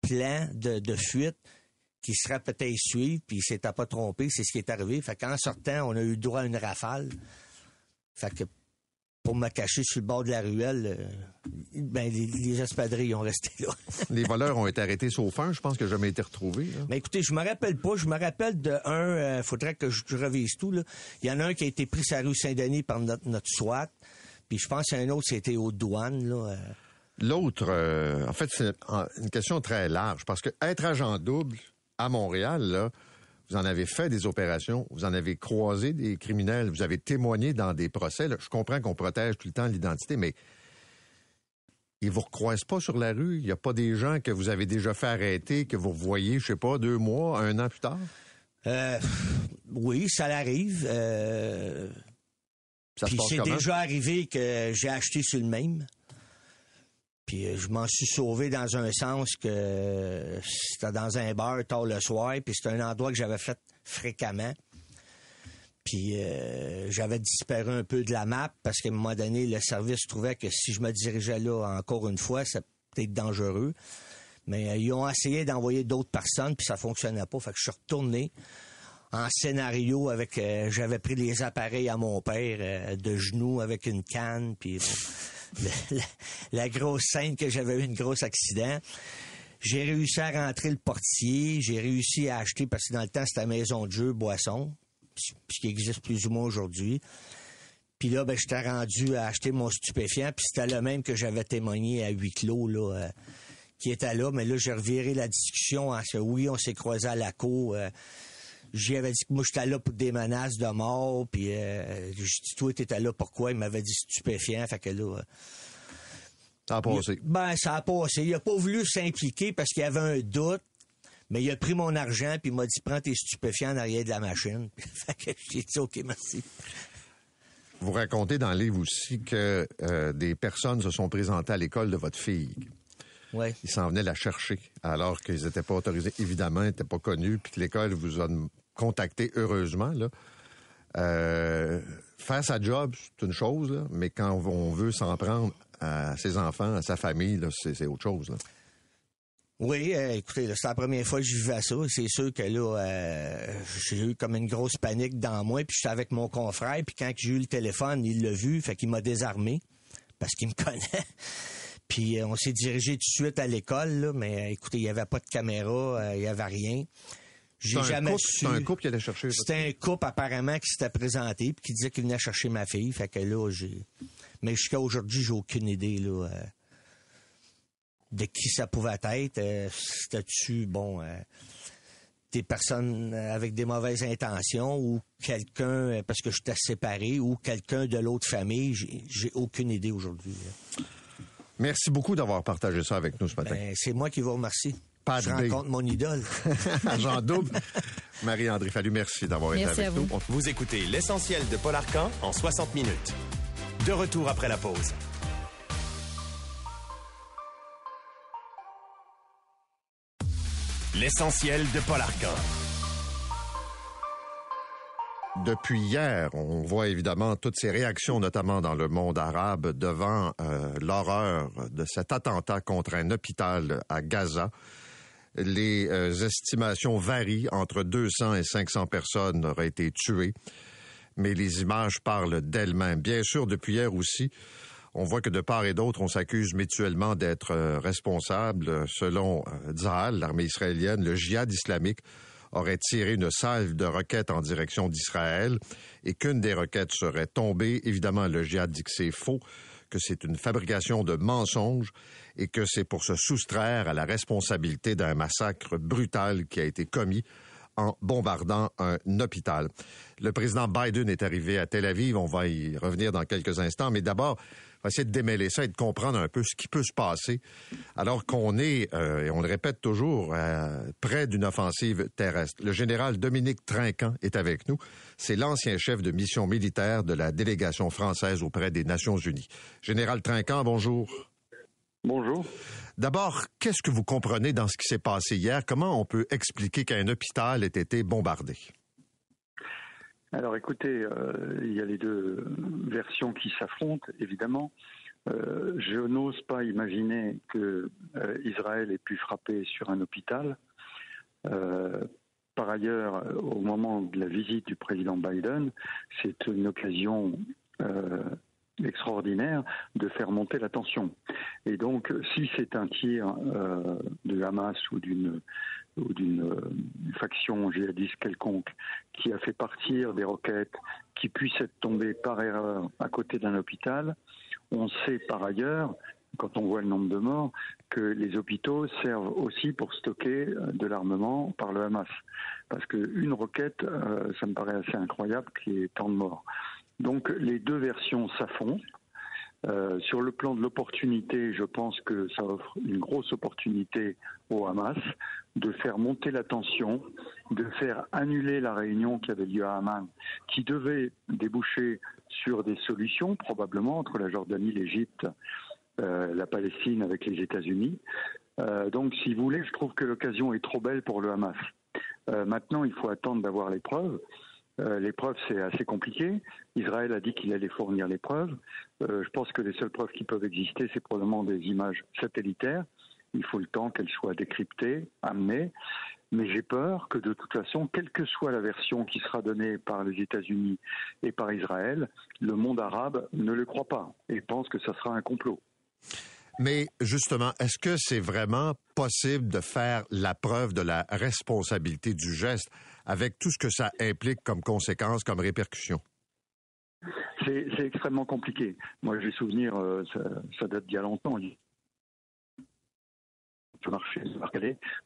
plan de, fuite qui serait peut-être suivre, puis il s'était pas trompé, c'est ce qui est arrivé. Fait qu'en sortant, on a eu droit à une rafale. Fait pour me cacher sur le bord de la ruelle, euh, ben, les, les espadrilles ont resté là. Les voleurs ont été arrêtés sauf un, je pense que jamais été retrouvés. Mais écoutez, je me rappelle pas. Je me rappelle de un. euh, faudrait que je, je revise tout. Là. Il y en a un qui a été pris sur la rue Saint-Denis par notre, notre SWAT. Puis je pense qu'il y en a un autre, c'était aux douanes. Là. euh. L'autre, en fait, c'est une question très large, parce que être agent double à Montréal, là, vous en avez fait des opérations, vous en avez croisé des criminels, vous avez témoigné dans des procès. là. Je comprends qu'on protège tout le temps l'identité, mais ils vous recroisent pas sur la rue? Il n'y a pas des gens que vous avez déjà fait arrêter, que vous voyez, je sais pas, deux mois, un an plus tard? Euh, oui, ça l'arrive. Euh, Ça puis c'est déjà arrivé que j'ai acheté sur le même. Euh, je m'en suis sauvé dans un sens que euh, c'était dans un bar tard le soir, puis c'était un endroit que j'avais fait fréquemment. Puis euh, j'avais disparu un peu de la map parce qu'à un moment donné, le service trouvait que si je me dirigeais là encore une fois, ça peut être dangereux. Mais ils ont essayé d'envoyer d'autres personnes, puis ça fonctionnait pas. Fait que je suis retourné en scénario avec j'avais pris les appareils à mon père de genoux avec une canne puis la, grosse scène que j'avais eu une grosse accident. J'ai réussi à rentrer le portier. J'ai réussi à acheter parce que dans le temps c'était maison de jeu boisson ce existe plus ou moins aujourd'hui. Puis là ben j'étais rendu à acheter mon stupéfiant puis c'était le même que j'avais témoigné à huis clos là euh, qui était là. Mais là j'ai reviré la discussion en ce oui on s'est croisé à la cour euh, J'y avais dit que moi, j'étais là pour des menaces de mort, puis euh, j'ai dit, toi, t'étais là pourquoi? Il m'avait dit stupéfiant, fait que là... euh, Ça a passé. il- ben, ça a passé. Il a pas voulu s'impliquer parce qu'il y avait un doute, mais il a pris mon argent, puis il m'a dit, prends tes stupéfiants en arrière de la machine. fait que j'ai dit, OK, merci. Vous racontez dans le livre aussi que euh, des personnes se sont présentées à l'école de votre fille. Ouais. Ils s'en venaient la chercher, alors qu'ils n'étaient pas autorisés, évidemment, ils n'étaient pas connus, puis que l'école vous a contacté heureusement. Euh, faire sa job, c'est une chose, mais quand on veut s'en prendre à ses enfants, à sa famille, c'est autre chose. Oui, euh, écoutez, c'est la première fois que je vivais ça. C'est sûr que là, euh, j'ai eu comme une grosse panique dans moi, puis j'étais avec mon confrère, puis quand j'ai eu le téléphone, il l'a vu, fait qu'il m'a désarmé, parce qu'il me connaît. puis on s'est dirigé tout de suite à l'école, mais écoutez, il n'y avait pas de caméra, il n'y avait rien. J'ai jamais su. C'était un couple qui allait chercher. C'était un couple apparemment qui s'était présenté puis qui disait qu'il venait chercher ma fille. Fait que là, j'ai. Mais jusqu'à aujourd'hui, j'ai aucune idée là euh, de qui ça pouvait être. Euh, C'était-tu bon euh, des personnes avec des mauvaises intentions ou quelqu'un parce que j'étais séparé ou quelqu'un de l'autre famille? J'ai aucune idée aujourd'hui. Merci beaucoup d'avoir partagé ça avec nous ce matin. Ben, c'est moi qui vous remercie. Je rencontre mon idole. Agent double. Marie-André Fallu, merci d'avoir été avec nous. Vous écoutez l'essentiel de Paul Arcan en 60 minutes. De retour après la pause. L'essentiel de Paul Arcan. Depuis hier, on voit évidemment toutes ces réactions, notamment dans le monde arabe, devant euh, l'horreur de cet attentat contre un hôpital à Gaza. Les euh, estimations varient. Entre 200 et 500 personnes auraient été tuées. Mais les images parlent d'elles-mêmes. Bien sûr, depuis hier aussi, on voit que de part et d'autre, on s'accuse mutuellement d'être euh, responsables. Selon euh, l'armée israélienne, le djihad islamique aurait tiré une salve de roquettes en direction d'Israël et qu'une des roquettes serait tombée. Évidemment, le djihad dit que c'est faux, que c'est une fabrication de mensonges et que c'est pour se soustraire à la responsabilité d'un massacre brutal qui a été commis en bombardant un hôpital. Le président Biden est arrivé à Tel Aviv, on va y revenir dans quelques instants, mais d'abord, on va essayer de démêler ça et de comprendre un peu ce qui peut se passer alors qu'on est, euh, et on le répète toujours, près d'une offensive terrestre. Le général Dominique Trinquant est avec nous. C'est l'ancien chef de mission militaire de la délégation française auprès des Nations unies. Général Trinquant, bonjour. Bonjour. D'abord, qu'est-ce que vous comprenez dans ce qui s'est passé hier? Comment on peut expliquer qu'un hôpital ait été bombardé? Alors écoutez, euh, il y a les deux versions qui s'affrontent, évidemment. Euh, je n'ose pas imaginer que euh, Israël ait pu frapper sur un hôpital. par ailleurs, au moment de la visite du président Biden, c'est une occasion extraordinaire de faire monter la tension. Et donc, si c'est un tir euh, de Hamas ou d'une ou d'une euh, faction djihadiste quelconque qui a fait partir des roquettes qui puissent être tombées par erreur à côté d'un hôpital, on sait par ailleurs, quand on voit le nombre de morts, que les hôpitaux servent aussi pour stocker euh, de l'armement par le Hamas. Parce qu'une roquette, ça me paraît assez incroyable qu'il y ait tant de morts. Donc les deux versions s'affrontent. Euh, sur le plan de l'opportunité, je pense que ça offre une grosse opportunité au Hamas de faire monter la tension, de faire annuler la réunion qui avait lieu à Amman, qui devait déboucher sur des solutions, probablement entre la Jordanie, l'Égypte, euh, la Palestine avec les États-Unis. Euh, donc, si vous voulez, je trouve que l'occasion est trop belle pour le Hamas. maintenant, il faut attendre d'avoir les preuves. Euh, les preuves, c'est assez compliqué. Israël a dit qu'il allait fournir les preuves. Euh, je pense que les seules preuves qui peuvent exister, c'est probablement des images satellitaires. Il faut le temps qu'elles soient décryptées, amenées. Mais j'ai peur que de toute façon, quelle que soit la version qui sera donnée par les États-Unis et par Israël, le monde arabe ne le croit pas et pense que ça sera un complot. Mais justement, est-ce que c'est vraiment possible de faire la preuve de la responsabilité du geste? Avec tout ce que ça implique comme conséquence, comme répercussion? C'est extrêmement compliqué. Moi, j'ai souvenir, euh, ça, date d'il y a longtemps. Marché,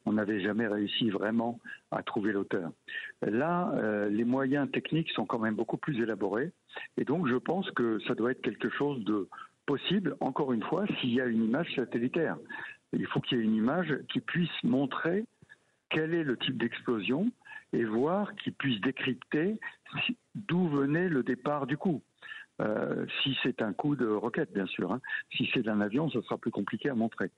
on n'avait jamais réussi vraiment à trouver l'auteur. Là, euh, les moyens techniques sont quand même beaucoup plus élaborés, et donc je pense que ça doit être quelque chose de possible, encore une fois, s'il y a une image satellitaire. Il faut qu'il y ait une image qui puisse montrer quel est le type d'explosion et voir, qu'il puisse décrypter d'où venait le départ du coup. Euh, si c'est un coup de roquette, bien sûr. Hein. Si c'est d'un avion, ce sera plus compliqué à montrer.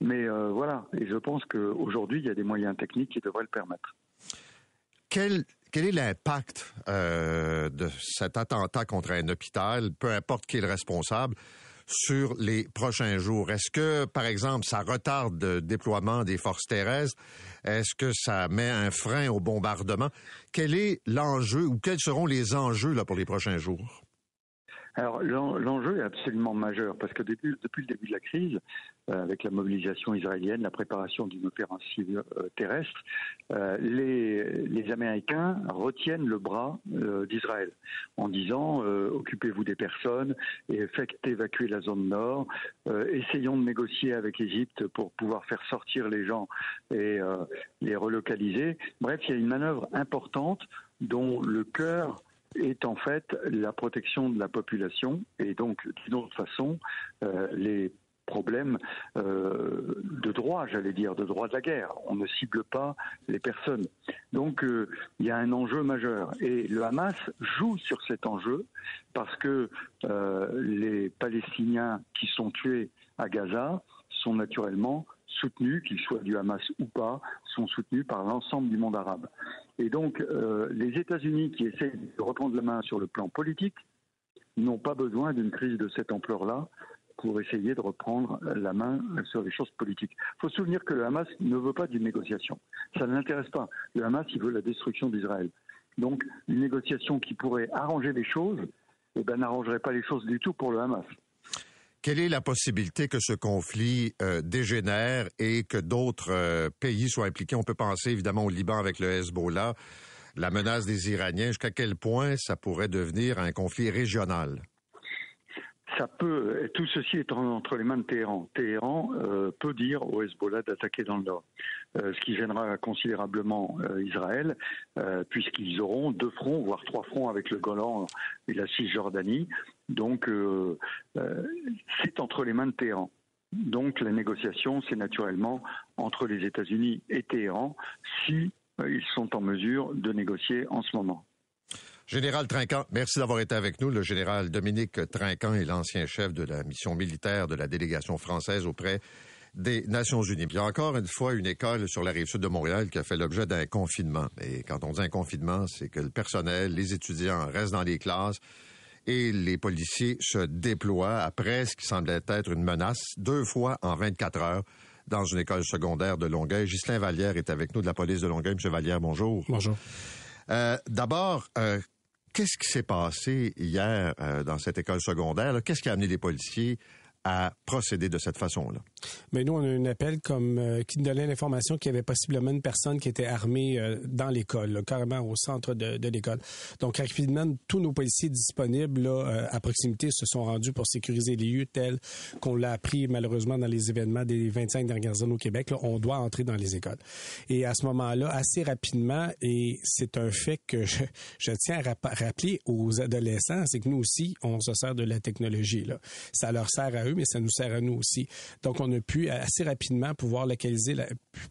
Mais euh, voilà, et je pense qu'aujourd'hui, il y a des moyens techniques qui devraient le permettre. Quel, quel est l'impact euh, de cet attentat contre un hôpital, peu importe qui est le responsable, sur les prochains jours? Est-ce que, par exemple, ça retarde le déploiement des forces terrestres? Est-ce que ça met un frein au bombardement? Quel est l'enjeu ou quels seront les enjeux là, pour les prochains jours? Alors l'enjeu est absolument majeur parce que depuis, le début de la crise, avec la mobilisation israélienne, la préparation d'une offensive euh, terrestre, euh, les, Américains retiennent le bras d'Israël en disant occupez-vous des personnes et faites évacuer la zone nord, essayons de négocier avec l'Égypte pour pouvoir faire sortir les gens et les relocaliser. Bref, il y a une manœuvre importante dont le cœur est en fait la protection de la population et donc d'une autre façon euh, les problèmes euh, de droit, j'allais dire, de droit de la guerre. On ne cible pas les personnes. Donc euh, il y a un enjeu majeur et le Hamas joue sur cet enjeu parce que les Palestiniens qui sont tués à Gaza sont naturellement soutenus, qu'ils soient du Hamas ou pas, sont soutenus par l'ensemble du monde arabe. Et donc, euh, les États-Unis qui essaient de reprendre la main sur le plan politique n'ont pas besoin d'une crise de cette ampleur-là pour essayer de reprendre la main sur les choses politiques. Il faut se souvenir que le Hamas ne veut pas d'une négociation. Ça ne l'intéresse pas. Le Hamas, il veut la destruction d'Israël. Donc, une négociation qui pourrait arranger les choses, eh ben, n'arrangerait pas les choses du tout pour le Hamas. Quelle est la possibilité que ce conflit euh, dégénère et que d'autres euh, pays soient impliqués? On peut penser évidemment au Liban avec le Hezbollah, la menace des Iraniens. Jusqu'à quel point ça pourrait devenir un conflit régional? Ça peut, tout ceci est entre les mains de Téhéran. Téhéran euh, peut dire au Hezbollah d'attaquer dans le nord, euh, ce qui gênera considérablement euh, Israël, puisqu'ils auront deux fronts, voire trois fronts avec le Golan et la Cisjordanie. Donc, c'est entre les mains de Téhéran. Donc, la négociation, c'est naturellement entre les États-Unis et Téhéran, si ils sont en mesure de négocier en ce moment. Général Trinquant, merci d'avoir été avec nous. Le général Dominique Trinquant est l'ancien chef de la mission militaire de la délégation française auprès des Nations Unies. il y a encore une fois une école sur la rive sud de Montréal qui a fait l'objet d'un confinement. Et quand on dit un confinement, c'est que le personnel, les étudiants restent dans les classes et les policiers se déploient après ce qui semblait être une menace deux fois en 24 heures dans une école secondaire de Longueuil. Ghislain Vallière est avec nous de la police de Longueuil. Monsieur Vallière, bonjour. Bonjour. Euh, D'abord, euh, Qu'est-ce qui s'est passé hier euh, dans cette école secondaire? Qu'est-ce qui a amené les policiers à procéder de cette façon-là? Mais nous, on a un appel comme euh, qui donnait l'information qu'il y avait possiblement une personne qui était armée euh, dans l'école, carrément au centre de, l'école. Donc, rapidement, tous nos policiers disponibles euh, à proximité se sont rendus pour sécuriser les lieux tels qu'on l'a appris malheureusement dans les événements des 25 dernières années au Québec. On doit entrer dans les écoles. Et à ce moment-là, assez rapidement, et c'est un fait que je, tiens à rappeler aux adolescents, c'est que nous aussi, on se sert de la technologie. Ça leur sert à eux mais ça nous sert à nous aussi. Donc, on a pu assez rapidement pouvoir localiser la,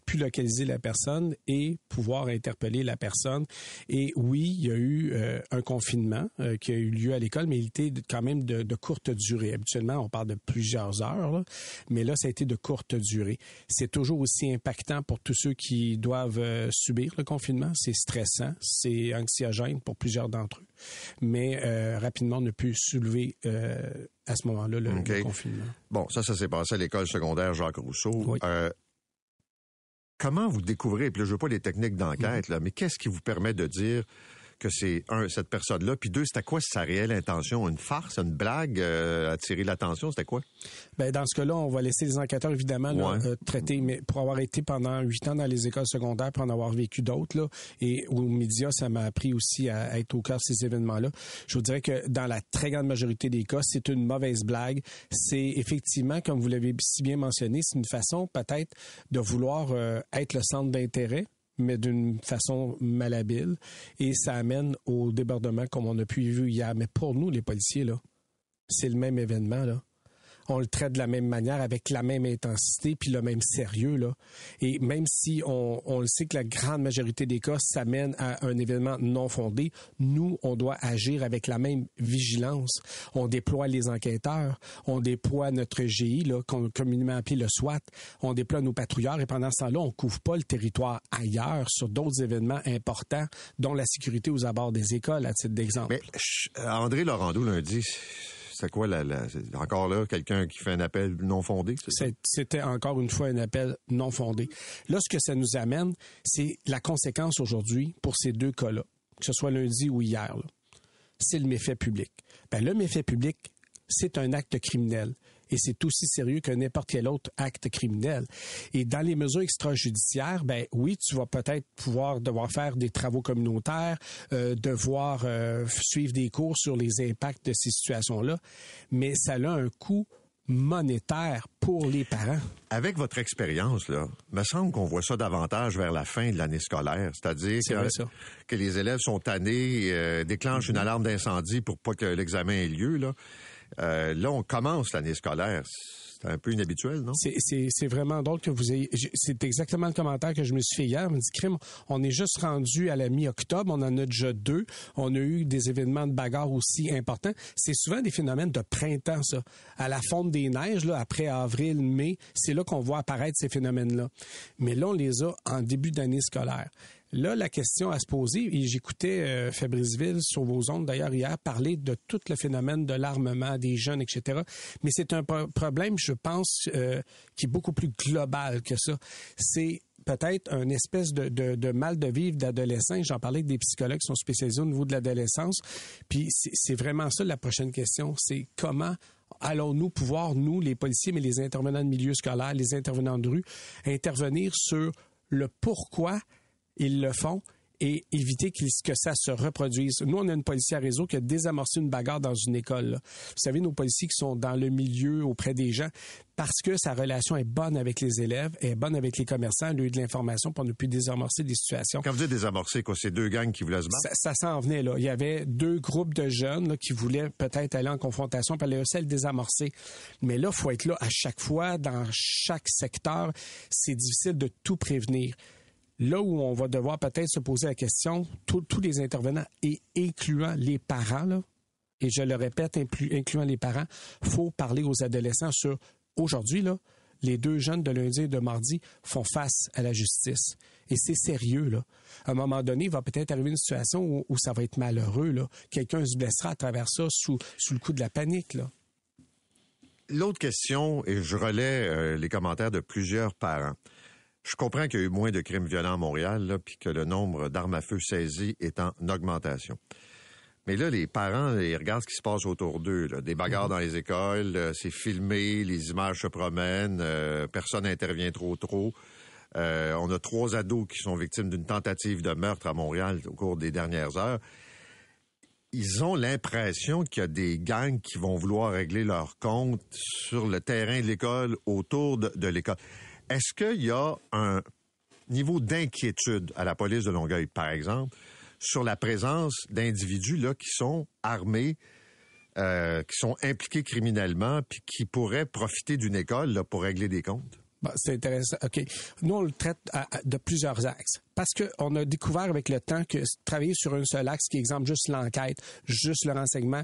pu localiser la personne et pouvoir interpeller la personne. Et oui, il y a eu euh, un confinement euh, qui a eu lieu à l'école, mais il était quand même de, courte durée. Habituellement, on parle de plusieurs heures, mais là, ça a été de courte durée. C'est toujours aussi impactant pour tous ceux qui doivent euh, subir le confinement. C'est stressant, c'est anxiogène pour plusieurs d'entre eux. Mais rapidement, on a pu soulever à ce moment-là, le, confinement. Bon, ça, ça s'est passé à l'école secondaire Jacques Rousseau. Euh, comment vous découvrez, puis là, je veux pas les techniques d'enquête, là, mais qu'est-ce qui vous permet de dire que c'est un cette personne-là, puis deux, c'était quoi sa réelle intention, une farce, une blague, euh, attirer l'attention, c'était quoi? Ben dans ce cas-là, on va laisser les enquêteurs évidemment euh, traiter, mais pour avoir été pendant huit ans dans les écoles secondaires, pour en avoir vécu d'autres là, et aux médias, ça m'a appris aussi à, être au cœur de ces événements-là. Je vous dirais que dans la très grande majorité des cas, c'est une mauvaise blague. C'est effectivement, comme vous l'avez si bien mentionné, c'est une façon peut-être de vouloir euh, être le centre d'intérêt mais d'une façon malhabile. Et ça amène au débordement comme on a pu y voir hier. Mais pour nous, les policiers, là, c'est le même événement. Là. On le traite de la même manière, avec la même intensité, puis le même sérieux. Là. Et même si on, on le sait que la grande majorité des cas s'amène à un événement non fondé, nous, on doit agir avec la même vigilance. On déploie les enquêteurs, on déploie notre GI, là, communément appelé le SWAT, on déploie nos patrouilleurs et pendant ce temps-là, on couvre pas le territoire ailleurs sur d'autres événements importants, dont la sécurité aux abords des écoles, à titre d'exemple. André Laurando lundi, c'est quoi encore là quelqu'un qui fait un appel non fondé C'était encore une fois un appel non fondé. Là, ce que ça nous amène, c'est la conséquence aujourd'hui pour ces deux cas-là, que ce soit lundi ou hier. C'est le méfait public. Ben, le méfait public, c'est un acte criminel et c'est aussi sérieux que n'importe quel autre acte criminel. Et dans les mesures extrajudiciaires, ben oui, tu vas peut-être pouvoir devoir faire des travaux communautaires, euh, devoir euh, suivre des cours sur les impacts de ces situations-là, mais ça a un coût monétaire pour les parents. Avec votre expérience, là, me semble qu'on voit ça davantage vers la fin de l'année scolaire, c'est-à-dire que, les élèves sont tannés, euh, déclenchent une alarme d'incendie pour pas que l'examen ait lieu. Là. Euh, là, on commence l'année scolaire. C'est un peu inhabituel, non? C'est vraiment drôle que vous ayez. C'est exactement le commentaire que je me suis fait hier. On me crime, on est juste rendu à la mi-octobre, on en a déjà deux. On a eu des événements de bagarre aussi importants. C'est souvent des phénomènes de printemps, ça. À la fonte des neiges, là, après avril, mai, c'est là qu'on voit apparaître ces phénomènes-là. Mais là, on les a en début d'année scolaire. Là, la question à se poser, et j'écoutais euh, Fabrice Ville sur vos ondes d'ailleurs hier parler de tout le phénomène de l'armement des jeunes, etc. Mais c'est un problème, je pense, euh, qui est beaucoup plus global que ça. C'est peut-être une espèce de, mal de vivre d'adolescent. J'en parlais avec des psychologues qui sont spécialisés au niveau de l'adolescence. Puis c'est vraiment ça la prochaine question. C'est comment allons-nous pouvoir, nous, les policiers, mais les intervenants de milieu scolaire, les intervenants de rue, intervenir sur le pourquoi ils le font et éviter que ça se reproduise. Nous, on a une policière réseau qui a désamorcé une bagarre dans une école. Vous savez, nos policiers qui sont dans le milieu auprès des gens, parce que sa relation est bonne avec les élèves, est bonne avec les commerçants, elle a eu de l'information pour ne plus désamorcer des situations. Quand vous dites désamorcer, quoi, c'est deux gangs qui voulaient se battre? Ça, s'en venait, là. Il y avait deux groupes de jeunes qui voulaient peut-être aller en confrontation, puis elle a réussi à le désamorcer. Mais là, il faut être là à chaque fois, dans chaque secteur. C'est difficile de tout prévenir. Là où on va devoir peut-être se poser la question, tous les intervenants, et incluant les parents, et je le répète, incluant les parents, faut parler aux adolescents sur aujourd'hui, là, les deux jeunes de lundi et de mardi font face à la justice. Et c'est sérieux, là. À un moment donné, il va peut-être arriver une situation où, ça va être malheureux, là. Quelqu'un se blessera à travers ça sous, le coup de la panique. L'autre question, et je relais euh, les commentaires de plusieurs parents. Je comprends qu'il y a eu moins de crimes violents à Montréal, puis que le nombre d'armes à feu saisies est en augmentation. Mais là, les parents, ils regardent ce qui se passe autour d'eux. Des bagarres dans les écoles, euh, c'est filmé, les images se promènent, euh, personne n'intervient trop trop. Euh, on a trois ados qui sont victimes d'une tentative de meurtre à Montréal au cours des dernières heures. Ils ont l'impression qu'il y a des gangs qui vont vouloir régler leur compte sur le terrain de l'école, autour de l'école. Est-ce qu'il y a un niveau d'inquiétude à la police de Longueuil, par exemple, sur la présence d'individus là qui sont armés, euh, qui sont impliqués criminellement, puis qui pourraient profiter d'une école pour régler des comptes? C'est intéressant. OK. Nous, on le traite de plusieurs axes. Parce qu'on a découvert avec le temps que travailler sur un seul axe, qui exemple juste l'enquête, juste le renseignement,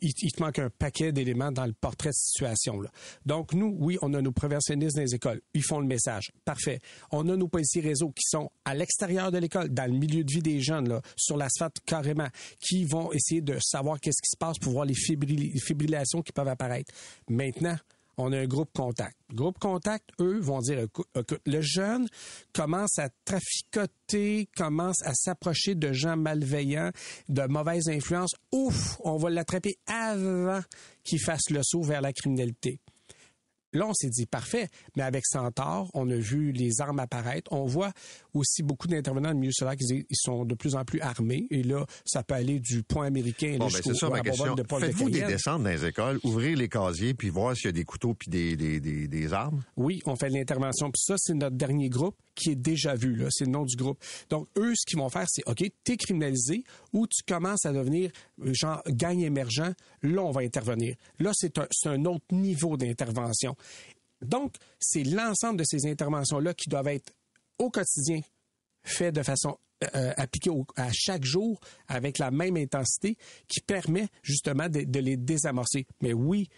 il, te manque un paquet d'éléments dans le portrait de situation. Là. Donc, nous, oui, on a nos professionnalistes dans les écoles. Ils font le message. Parfait. On a nos policiers réseau qui sont à l'extérieur de l'école, dans le milieu de vie des jeunes, là, sur l'asphalte carrément, qui vont essayer de savoir qu'est-ce qui se passe pour voir les fibrillations qui peuvent apparaître. Maintenant, on a un groupe contact. Groupe contact, eux, vont dire, écoute, le jeune commence à traficoter, commence à s'approcher de gens malveillants, de mauvaises influences. Ouf, on va l'attraper avant qu'il fasse le saut vers la criminalité. là, on s'est dit parfait, mais avec Centaure, on a vu les armes apparaître. On voit aussi beaucoup d'intervenants de milieu solaire qui ils sont de plus en plus armés. Et là, ça peut aller du point américain bon, ben, c'est ça ma question. Faites-vous des descentes dans les écoles, ouvrir les casiers puis voir s'il y a des couteaux puis des, des, des, des armes? Oui, on fait de l'intervention. Puis ça, c'est notre dernier groupe qui est déjà vu. Là, c'est le nom du groupe. Donc, eux, ce qu'ils vont faire, c'est, OK, t'es criminalisé ou tu commences à devenir, euh, genre, gagne émergent. Là, on va intervenir. Là, c'est un, un autre niveau d'intervention. Donc, c'est l'ensemble de ces interventions-là qui doivent être au quotidien faites de façon euh, euh, appliquée à chaque jour avec la même intensité qui permet justement de, de, les désamorcer. Mais oui,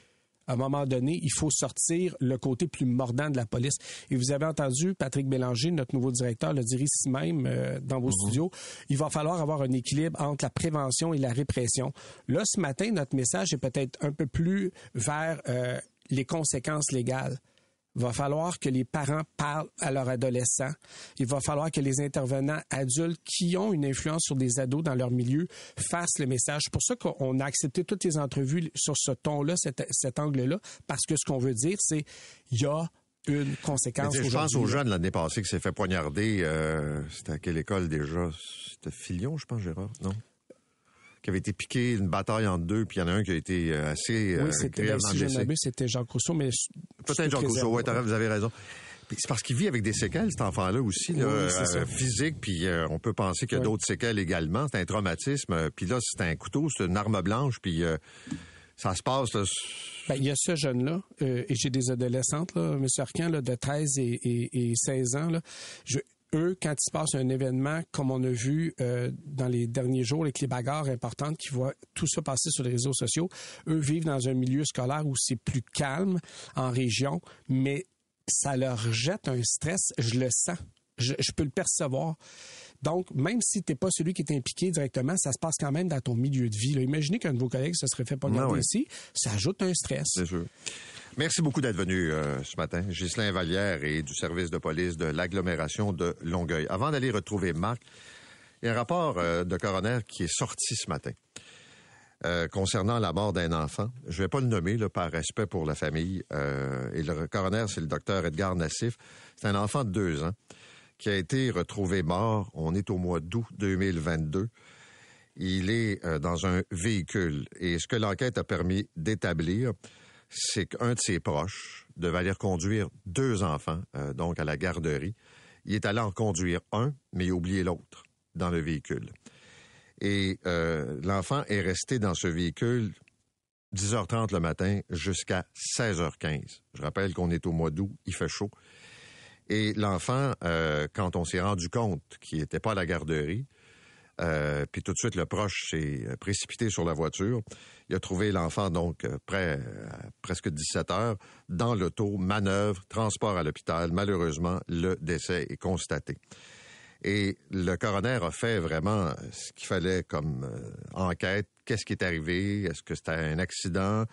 à un moment donné, il faut sortir le côté plus mordant de la police. Et vous avez entendu Patrick Bélanger, notre nouveau directeur, le dire ici même euh, dans vos mhm. studios. Il va falloir avoir un équilibre entre la prévention et la répression. Là, ce matin, notre message est peut-être un peu plus vers euh, les conséquences légales. Il va falloir que les parents parlent à leurs adolescents. Il va falloir que les intervenants adultes qui ont une influence sur des ados dans leur milieu fassent le message. C'est pour ça qu'on a accepté toutes les entrevues sur ce ton-là, cet, cet angle-là, parce que ce qu'on veut dire, c'est il y a une conséquence. Je pense aux jeunes l'année passée qui s'est fait poignarder. Euh, c'était à quelle école déjà? C'était Filion, je pense, Gérard, non? Qui avait été piqué, une bataille en deux, puis il y en a un qui a été euh, assez Oui, euh, c'était, ben, si c'était Jacques Rousseau, mais... Peut-être Jacques Rousseau, oui, vous avez raison. C'est parce qu'il vit avec des séquelles, cet enfant-là aussi, là, euh, physique, puis on peut penser qu'il y a d'autres séquelles également. C'est un traumatisme, puis là, c'est un couteau, c'est une arme blanche, puis ça se passe. Ben, il y a ce jeune-là, et j'ai des adolescentes, là, M. Arcan, là, de 13 et, et, et 16 ans. Là. Je, eux, quand il se passe un événement comme on a vu euh, dans les derniers jours avec les bagarres importantes qui voient tout ça passer sur les réseaux sociaux, eux vivent dans un milieu scolaire où c'est plus calme en région, mais ça leur jette un stress, je le sens, je, peux le percevoir. Donc, même si tu n'es pas celui qui est impliqué directement, ça se passe quand même dans ton milieu de vie. Imaginez qu'un de vos collègues se serait fait pas ah ici, ça ajoute un stress. C'est sûr. Merci beaucoup d'être venu euh, ce matin. Ghislain Vallière et du service de police de l'agglomération de Longueuil. Avant d'aller retrouver Marc, il y a un rapport euh, de coroner qui est sorti ce matin euh, concernant la mort d'un enfant. Je vais pas le nommer là, par respect pour la famille. et le coroner, c'est le docteur Edgar Nassif. C'est un enfant de deux ans qui a été retrouvé mort. On est au mois d'août 2022 il est dans un véhicule. Et ce que l'enquête a permis d'établir, c'est qu'un de ses proches devait aller conduire deux enfants, euh, donc à la garderie. Il est allé en conduire un, mais il a oublié l'autre dans le véhicule. Et euh, l'enfant est resté dans ce véhicule 10h30 le matin jusqu'à 16h15. Je rappelle qu'on est au mois d'août, il fait chaud. Et l'enfant, euh, quand on s'est rendu compte qu'il n'était pas à la garderie, euh, puis tout de suite, le proche s'est euh, précipité sur la voiture. Il a trouvé l'enfant donc près à presque 17 heures dans l'auto, manœuvre, transport à l'hôpital. Malheureusement, le décès est constaté. Et le coroner a fait vraiment ce qu'il fallait comme enquête. Qu'est-ce qui est arrivé? Est-ce que c'était un accident?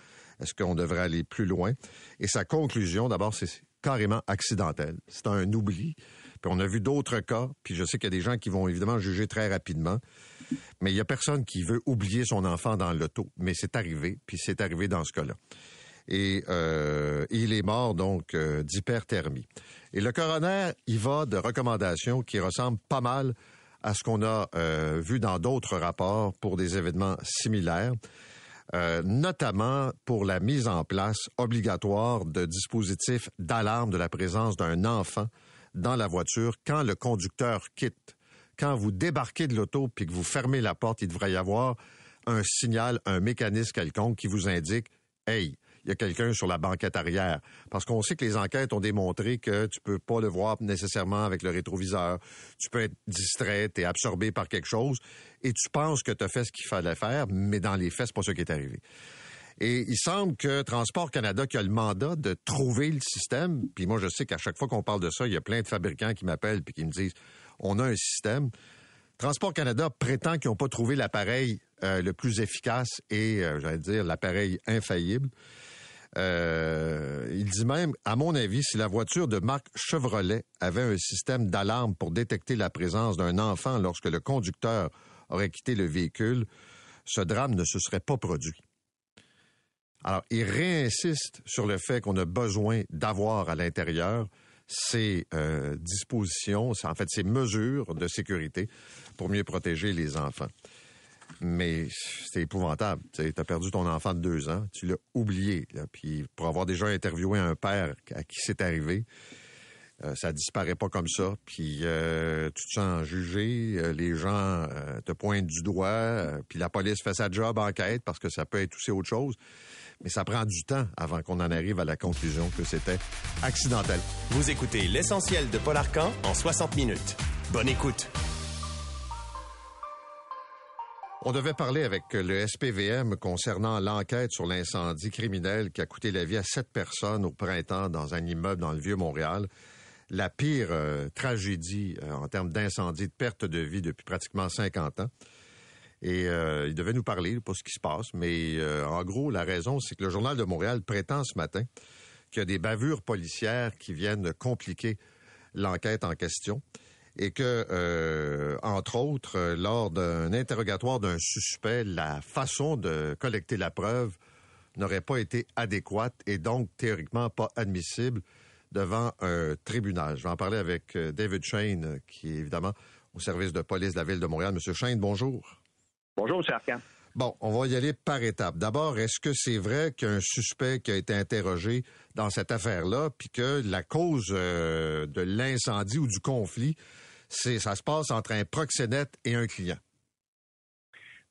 Est-ce qu'on devrait aller plus loin? Et sa conclusion, d'abord, c'est carrément accidentel. C'est un oubli. Puis on a vu d'autres cas, puis je sais qu'il y a des gens qui vont évidemment juger très rapidement, mais il y a personne qui veut oublier son enfant dans l'auto. Mais c'est arrivé, puis c'est arrivé dans ce cas-là. Et euh, il est mort donc euh, d'hyperthermie. Et le coroner, il va de recommandations qui ressemblent pas mal à ce qu'on a euh, vu dans d'autres rapports pour des événements similaires. Notamment pour la mise en place obligatoire de dispositifs d'alarme de la présence d'un enfant dans la voiture quand le conducteur quitte. Quand vous débarquez de l'auto puis que vous fermez la porte, il devrait y avoir un signal, un mécanisme quelconque qui vous indique Hey, il y a quelqu'un sur la banquette arrière. Parce qu'on sait que les enquêtes ont démontré que tu peux pas le voir nécessairement avec le rétroviseur. Tu peux être distrait, es absorbé par quelque chose et tu penses que tu as fait ce qu'il fallait faire, mais dans les faits, c'est pas ce qui est arrivé. Et il semble que Transport Canada, qui a le mandat de trouver le système, puis moi je sais qu'à chaque fois qu'on parle de ça, il y a plein de fabricants qui m'appellent puis qui me disent on a un système. Transport Canada prétend qu'ils n'ont pas trouvé l'appareil euh, le plus efficace et, euh, j'allais dire, l'appareil infaillible. Euh, il dit même, à mon avis, si la voiture de marque Chevrolet avait un système d'alarme pour détecter la présence d'un enfant lorsque le conducteur aurait quitté le véhicule, ce drame ne se serait pas produit. Alors, il réinsiste sur le fait qu'on a besoin d'avoir à l'intérieur ces euh, dispositions, en fait ces mesures de sécurité pour mieux protéger les enfants. Mais c'est épouvantable. Tu as perdu ton enfant de deux ans, tu l'as oublié. Puis pour avoir déjà interviewé un père à qui c'est arrivé, euh, ça disparaît pas comme ça. Puis euh, tu te sens jugé, euh, les gens te pointent du doigt, puis la police fait sa job enquête parce que ça peut être aussi autre chose. Mais ça prend du temps avant qu'on en arrive à la conclusion que c'était accidentel. Vous écoutez l'essentiel de Paul Arcan en 60 minutes. Bonne écoute. On devait parler avec le SPVM concernant l'enquête sur l'incendie criminel qui a coûté la vie à sept personnes au printemps dans un immeuble dans le Vieux-Montréal la pire euh, tragédie euh, en termes d'incendie, de perte de vie depuis pratiquement 50 ans. Et euh, il devait nous parler pour ce qui se passe, mais en gros, la raison, c'est que le Journal de Montréal prétend ce matin qu'il y a des bavures policières qui viennent compliquer l'enquête en question et que, entre autres, lors d'un interrogatoire d'un suspect, la façon de collecter la preuve n'aurait pas été adéquate et donc théoriquement pas admissible devant un tribunal. Je vais en parler avec euh, David Shane, qui est évidemment au service de police de la Ville de Montréal. Monsieur Shane, bonjour. Bonjour, M. Arcan. Bon, on va y aller par étapes. D'abord, est-ce que c'est vrai qu'un suspect qui a été interrogé dans cette affaire-là, puis que la cause euh, de l'incendie ou du conflit, c'est ça se passe entre un proxénète et un client?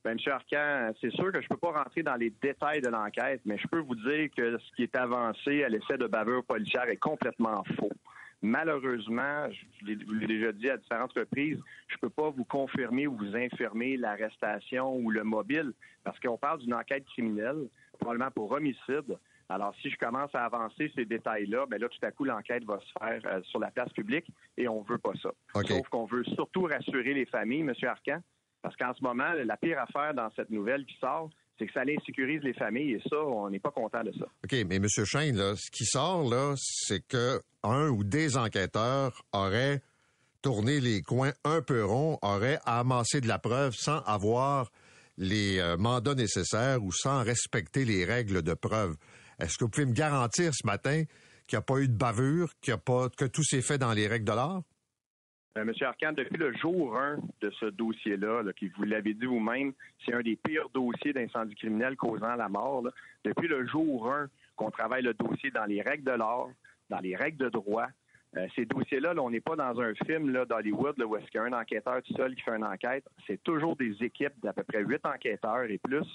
Ben, M. Arcan, c'est sûr que je ne peux pas rentrer dans les détails de l'enquête, mais je peux vous dire que ce qui est avancé à l'effet de bavure policière est complètement faux. Malheureusement, je l'ai déjà dit à différentes reprises, je ne peux pas vous confirmer ou vous infirmer l'arrestation ou le mobile, parce qu'on parle d'une enquête criminelle, probablement pour homicide. Alors, si je commence à avancer ces détails-là, ben là, tout à coup, l'enquête va se faire euh, sur la place publique et on ne veut pas ça. Sauf qu'on veut surtout rassurer les familles, M. Arcan, parce qu'en ce moment, la pire affaire dans cette nouvelle qui sort, c'est que ça insécurise les familles et ça, on n'est pas content de ça. OK, mais M. Là, ce qui sort, c'est que un ou des enquêteurs auraient tourné les coins un peu ronds, auraient amassé de la preuve sans avoir les euh, mandats nécessaires ou sans respecter les règles de preuve. Est-ce que vous pouvez me garantir ce matin qu'il n'y a pas eu de bavure, qu'il a pas, que tout s'est fait dans les règles de l'art? Euh, Monsieur Arcand, depuis le jour 1 de ce dossier-là, qui vous l'avez dit vous-même, c'est un des pires dossiers d'incendie criminel causant la mort. Depuis le jour 1 qu'on travaille le dossier dans les règles de l'art, dans les règles de droit, euh, ces dossiers-là, on n'est pas dans un film d'Hollywood où est-ce qu'il y a un enquêteur tout seul qui fait une enquête. C'est toujours des équipes d'à peu près huit enquêteurs et plus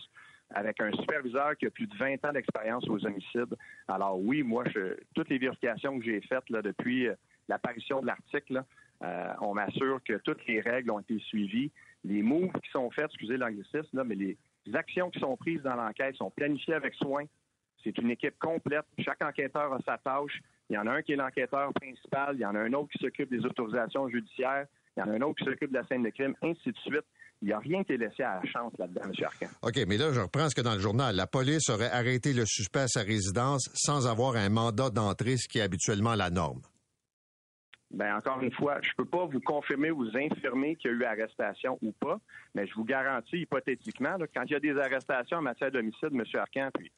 avec un superviseur qui a plus de 20 ans d'expérience aux homicides. Alors oui, moi, toutes les vérifications que j'ai faites depuis euh, l'apparition de l'article, euh, on m'assure que toutes les règles ont été suivies. Les moves qui sont faits, excusez l'anglicisme, mais les actions qui sont prises dans l'enquête sont planifiées avec soin. C'est une équipe complète. Chaque enquêteur a sa tâche. Il y en a un qui est l'enquêteur principal, il y en a un autre qui s'occupe des autorisations judiciaires, il y en a un autre qui s'occupe de la scène de crime, ainsi de suite. Il n'y a rien qui est laissé à la chance là-dedans, M. Arcan. OK, mais là, je reprends ce que dans le journal. La police aurait arrêté le suspect à sa résidence sans avoir un mandat d'entrée, ce qui est habituellement la norme. Ben encore une fois, je ne peux pas vous confirmer ou vous infirmer qu'il y a eu arrestation ou pas, mais je vous garantis hypothétiquement, quand il y a des arrestations en matière d'homicide, M. Arcan, puis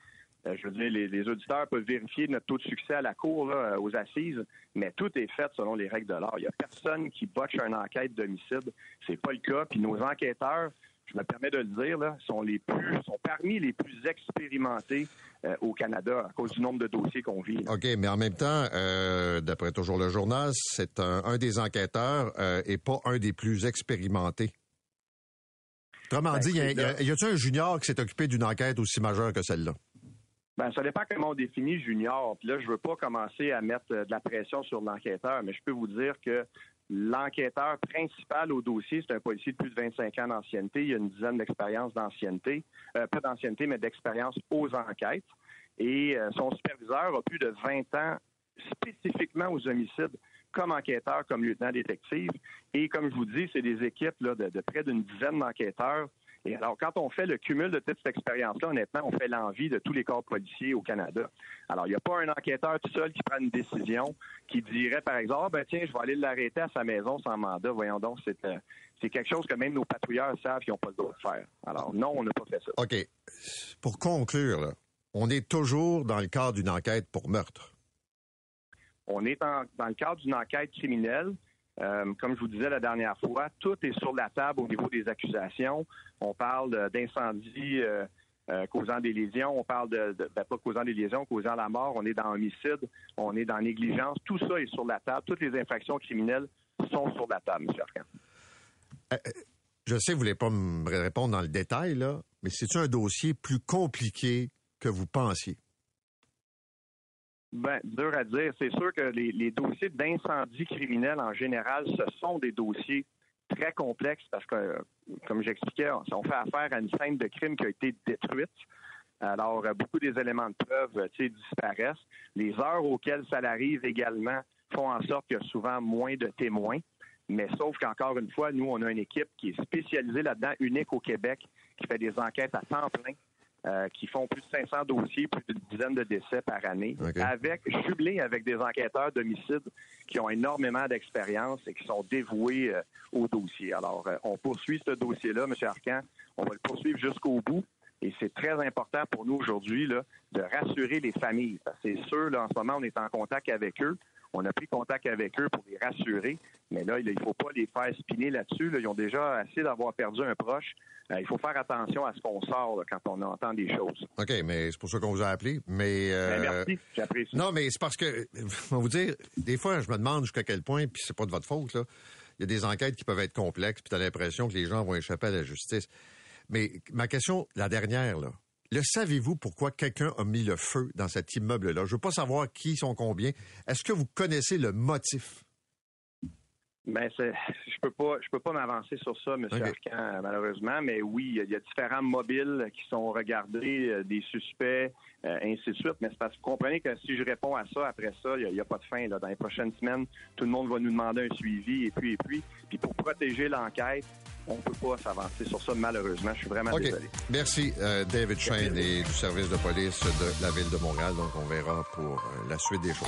euh, je veux dire, les, auditeurs peuvent vérifier notre taux de succès à la cour, aux assises, mais tout est fait selon les règles de l'art. Il n'y a personne qui botche une enquête d'homicide. C'est pas le cas. Puis nos enquêteurs, je me permets de le dire, là, sont les plus, sont parmi les plus expérimentés euh, au Canada à cause du nombre de dossiers qu'on vit. OK, mais en même temps, euh, d'après toujours le journal, c'est un, des enquêteurs euh, et pas un des plus expérimentés. Autrement ben, dit, y, a, y a-t-il un junior qui s'est occupé d'une enquête aussi majeure que celle-là? Ben, ça dépend comment on définit junior. Puis là, je veux pas commencer à mettre de la pression sur l'enquêteur, mais je peux vous dire que L'enquêteur principal au dossier, c'est un policier de plus de 25 ans d'ancienneté. Il a une dizaine d'expériences d'ancienneté, euh, pas d'ancienneté, mais d'expérience aux enquêtes. Et euh, son superviseur a plus de 20 ans spécifiquement aux homicides comme enquêteur, comme lieutenant détective. Et comme je vous dis, c'est des équipes là, de, de près d'une dizaine d'enquêteurs et alors, quand on fait le cumul de toute cette expérience-là, honnêtement, on fait l'envie de tous les corps policiers au Canada. Alors, il n'y a pas un enquêteur tout seul qui prend une décision, qui dirait, par exemple, ah, ben tiens, je vais aller l'arrêter à sa maison sans mandat. Voyons donc, c'est euh, quelque chose que même nos patrouilleurs savent qu'ils n'ont pas le droit de faire. Alors, non, on n'a pas fait ça. OK. Pour conclure, on est toujours dans le cadre d'une enquête pour meurtre. On est dans le cadre d'une enquête criminelle. Euh, comme je vous disais la dernière fois, tout est sur la table au niveau des accusations. On parle d'incendie euh, euh, causant des lésions, on parle de, ben, pas causant des lésions, causant la mort, on est dans homicide, on est dans négligence. Tout ça est sur la table. Toutes les infractions criminelles sont sur la table, M. Arcan. je sais que vous ne voulez pas me répondre dans le détail, là, mais c'est un dossier plus compliqué que vous pensiez? Ben, dur à dire. C'est sûr que les, dossiers d'incendie criminel en général, ce sont des dossiers très complexes parce que, comme j'expliquais, on fait affaire à une scène de crime qui a été détruite. Alors, beaucoup des éléments de preuve disparaissent. Les heures auxquelles ça arrive également font en sorte qu'il y a souvent moins de témoins. Mais sauf qu'encore une fois, nous, on a une équipe qui est spécialisée là-dedans, unique au Québec, qui fait des enquêtes à temps plein euh, qui font plus de 500 dossiers, plus d'une dizaine de décès par année, avec jublés avec des enquêteurs d'homicide qui ont énormément d'expérience et qui sont dévoués euh, au dossier. Alors, euh, on poursuit ce dossier-là, M. Arcan. On va le poursuivre jusqu'au bout. Et c'est très important pour nous aujourd'hui de rassurer les familles. C'est sûr, là, en ce moment, on est en contact avec eux. On a pris contact avec eux pour les rassurer, mais là, il ne faut pas les faire spiner là-dessus. Ils ont déjà assez d'avoir perdu un proche. Euh, il faut faire attention à ce qu'on sort quand on entend des choses. OK, mais c'est pour ça qu'on vous a appelé. Mais euh, ben, merci, j'apprécie. Non, mais c'est parce que, je vais vous dire, des fois, je me demande jusqu'à quel point, puis c'est pas de votre faute, là. Il y a des enquêtes qui peuvent être complexes, puis tu as l'impression que les gens vont échapper à la justice. Mais ma question, la dernière, là, le savez-vous pourquoi quelqu'un a mis le feu dans cet immeuble-là? Je veux pas savoir qui sont combien. Est-ce que vous connaissez le motif? Ben, je peux pas, je peux pas m'avancer sur ça, M. Arcan, malheureusement. Mais oui, il y, a différents mobiles qui sont regardés, euh, des suspects, euh, ainsi de suite. Mais c'est parce que vous comprenez que si je réponds à ça après ça, il n'y a, pas de fin. Là. Dans les prochaines semaines, tout le monde va nous demander un suivi et puis et puis. Puis pour protéger l'enquête, on ne peut pas s'avancer sur ça, malheureusement. Je suis vraiment désolé. Merci, euh, David Shane et du service de police de la Ville de Montréal. Donc, on verra pour la suite des choses.